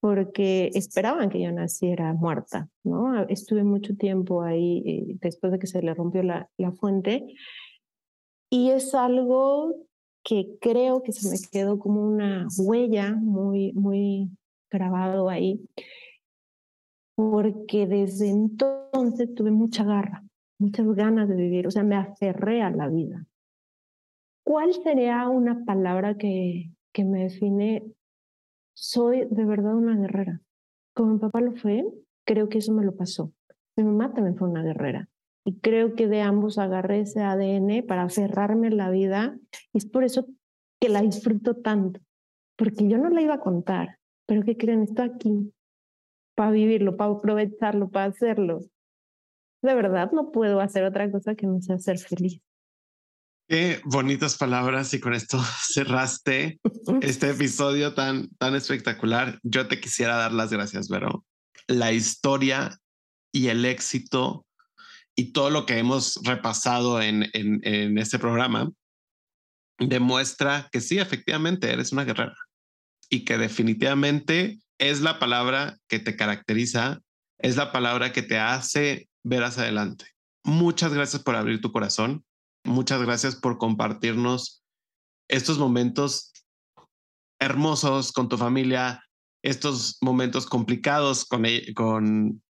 porque esperaban que yo naciera muerta, ¿no? Estuve mucho tiempo ahí eh, después de que se le rompió la, la fuente y es algo que creo que se me quedó como una huella muy, muy grabado ahí porque desde entonces tuve mucha garra, muchas ganas de vivir, o sea, me aferré a la vida. ¿Cuál sería una palabra que, que me define? Soy de verdad una guerrera. Como mi papá lo fue, creo que eso me lo pasó. Mi mamá también fue una guerrera. Y creo que de ambos agarré ese ADN para aferrarme a la vida. Y es por eso que la disfruto tanto. Porque yo no la iba a contar. Pero ¿qué creen? Estoy aquí para vivirlo, para aprovecharlo, para hacerlo. De verdad, no puedo hacer otra cosa que no sea ser feliz. Qué bonitas palabras y con esto cerraste este episodio tan, tan espectacular. Yo te quisiera dar las gracias, Vero. La historia y el éxito y todo lo que hemos repasado en, en, en este programa demuestra que sí, efectivamente, eres una guerrera y que definitivamente es la palabra que te caracteriza, es la palabra que te hace ver hacia adelante. Muchas gracias por abrir tu corazón. Muchas gracias por compartirnos estos momentos hermosos con tu familia, estos momentos complicados con, e, con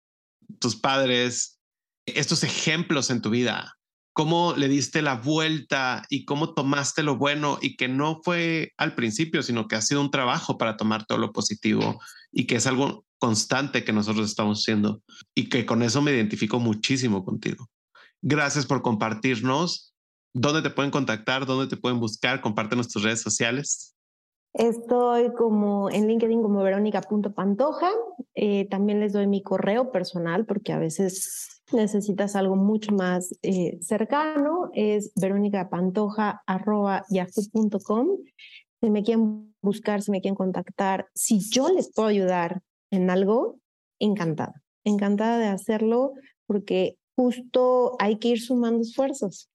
tus padres, estos ejemplos en tu vida. Cómo le diste la vuelta y cómo tomaste lo bueno y que no fue al principio, sino que ha sido un trabajo para tomar todo lo positivo y que es algo constante que nosotros estamos haciendo y que con eso me identifico muchísimo contigo. Gracias por compartirnos. ¿Dónde te pueden contactar? ¿Dónde te pueden buscar? Comparte nuestras redes sociales. Estoy como en LinkedIn como verónica.pantoja. Eh, también les doy mi correo personal porque a veces necesitas algo mucho más eh, cercano. Es veronicapantoja.yahoo.com. Si me quieren buscar, si me quieren contactar, si yo les puedo ayudar en algo, encantada. Encantada de hacerlo porque justo hay que ir sumando esfuerzos.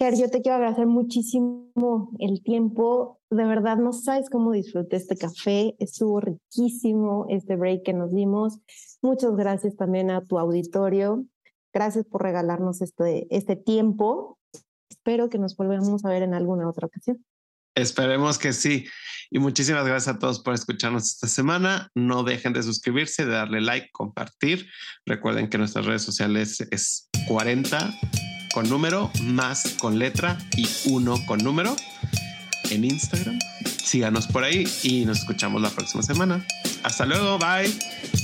Ger, yo te quiero agradecer muchísimo el tiempo. De verdad, no sabes cómo disfruté este café. Estuvo riquísimo este break que nos dimos. Muchas gracias también a tu auditorio. Gracias por regalarnos este, este tiempo. Espero que nos volvamos a ver en alguna otra ocasión. Esperemos que sí. Y muchísimas gracias a todos por escucharnos esta semana. No dejen de suscribirse, de darle like, compartir. Recuerden que nuestras redes sociales es 40 con número, más con letra y uno con número en Instagram. Síganos por ahí y nos escuchamos la próxima semana. Hasta luego, bye.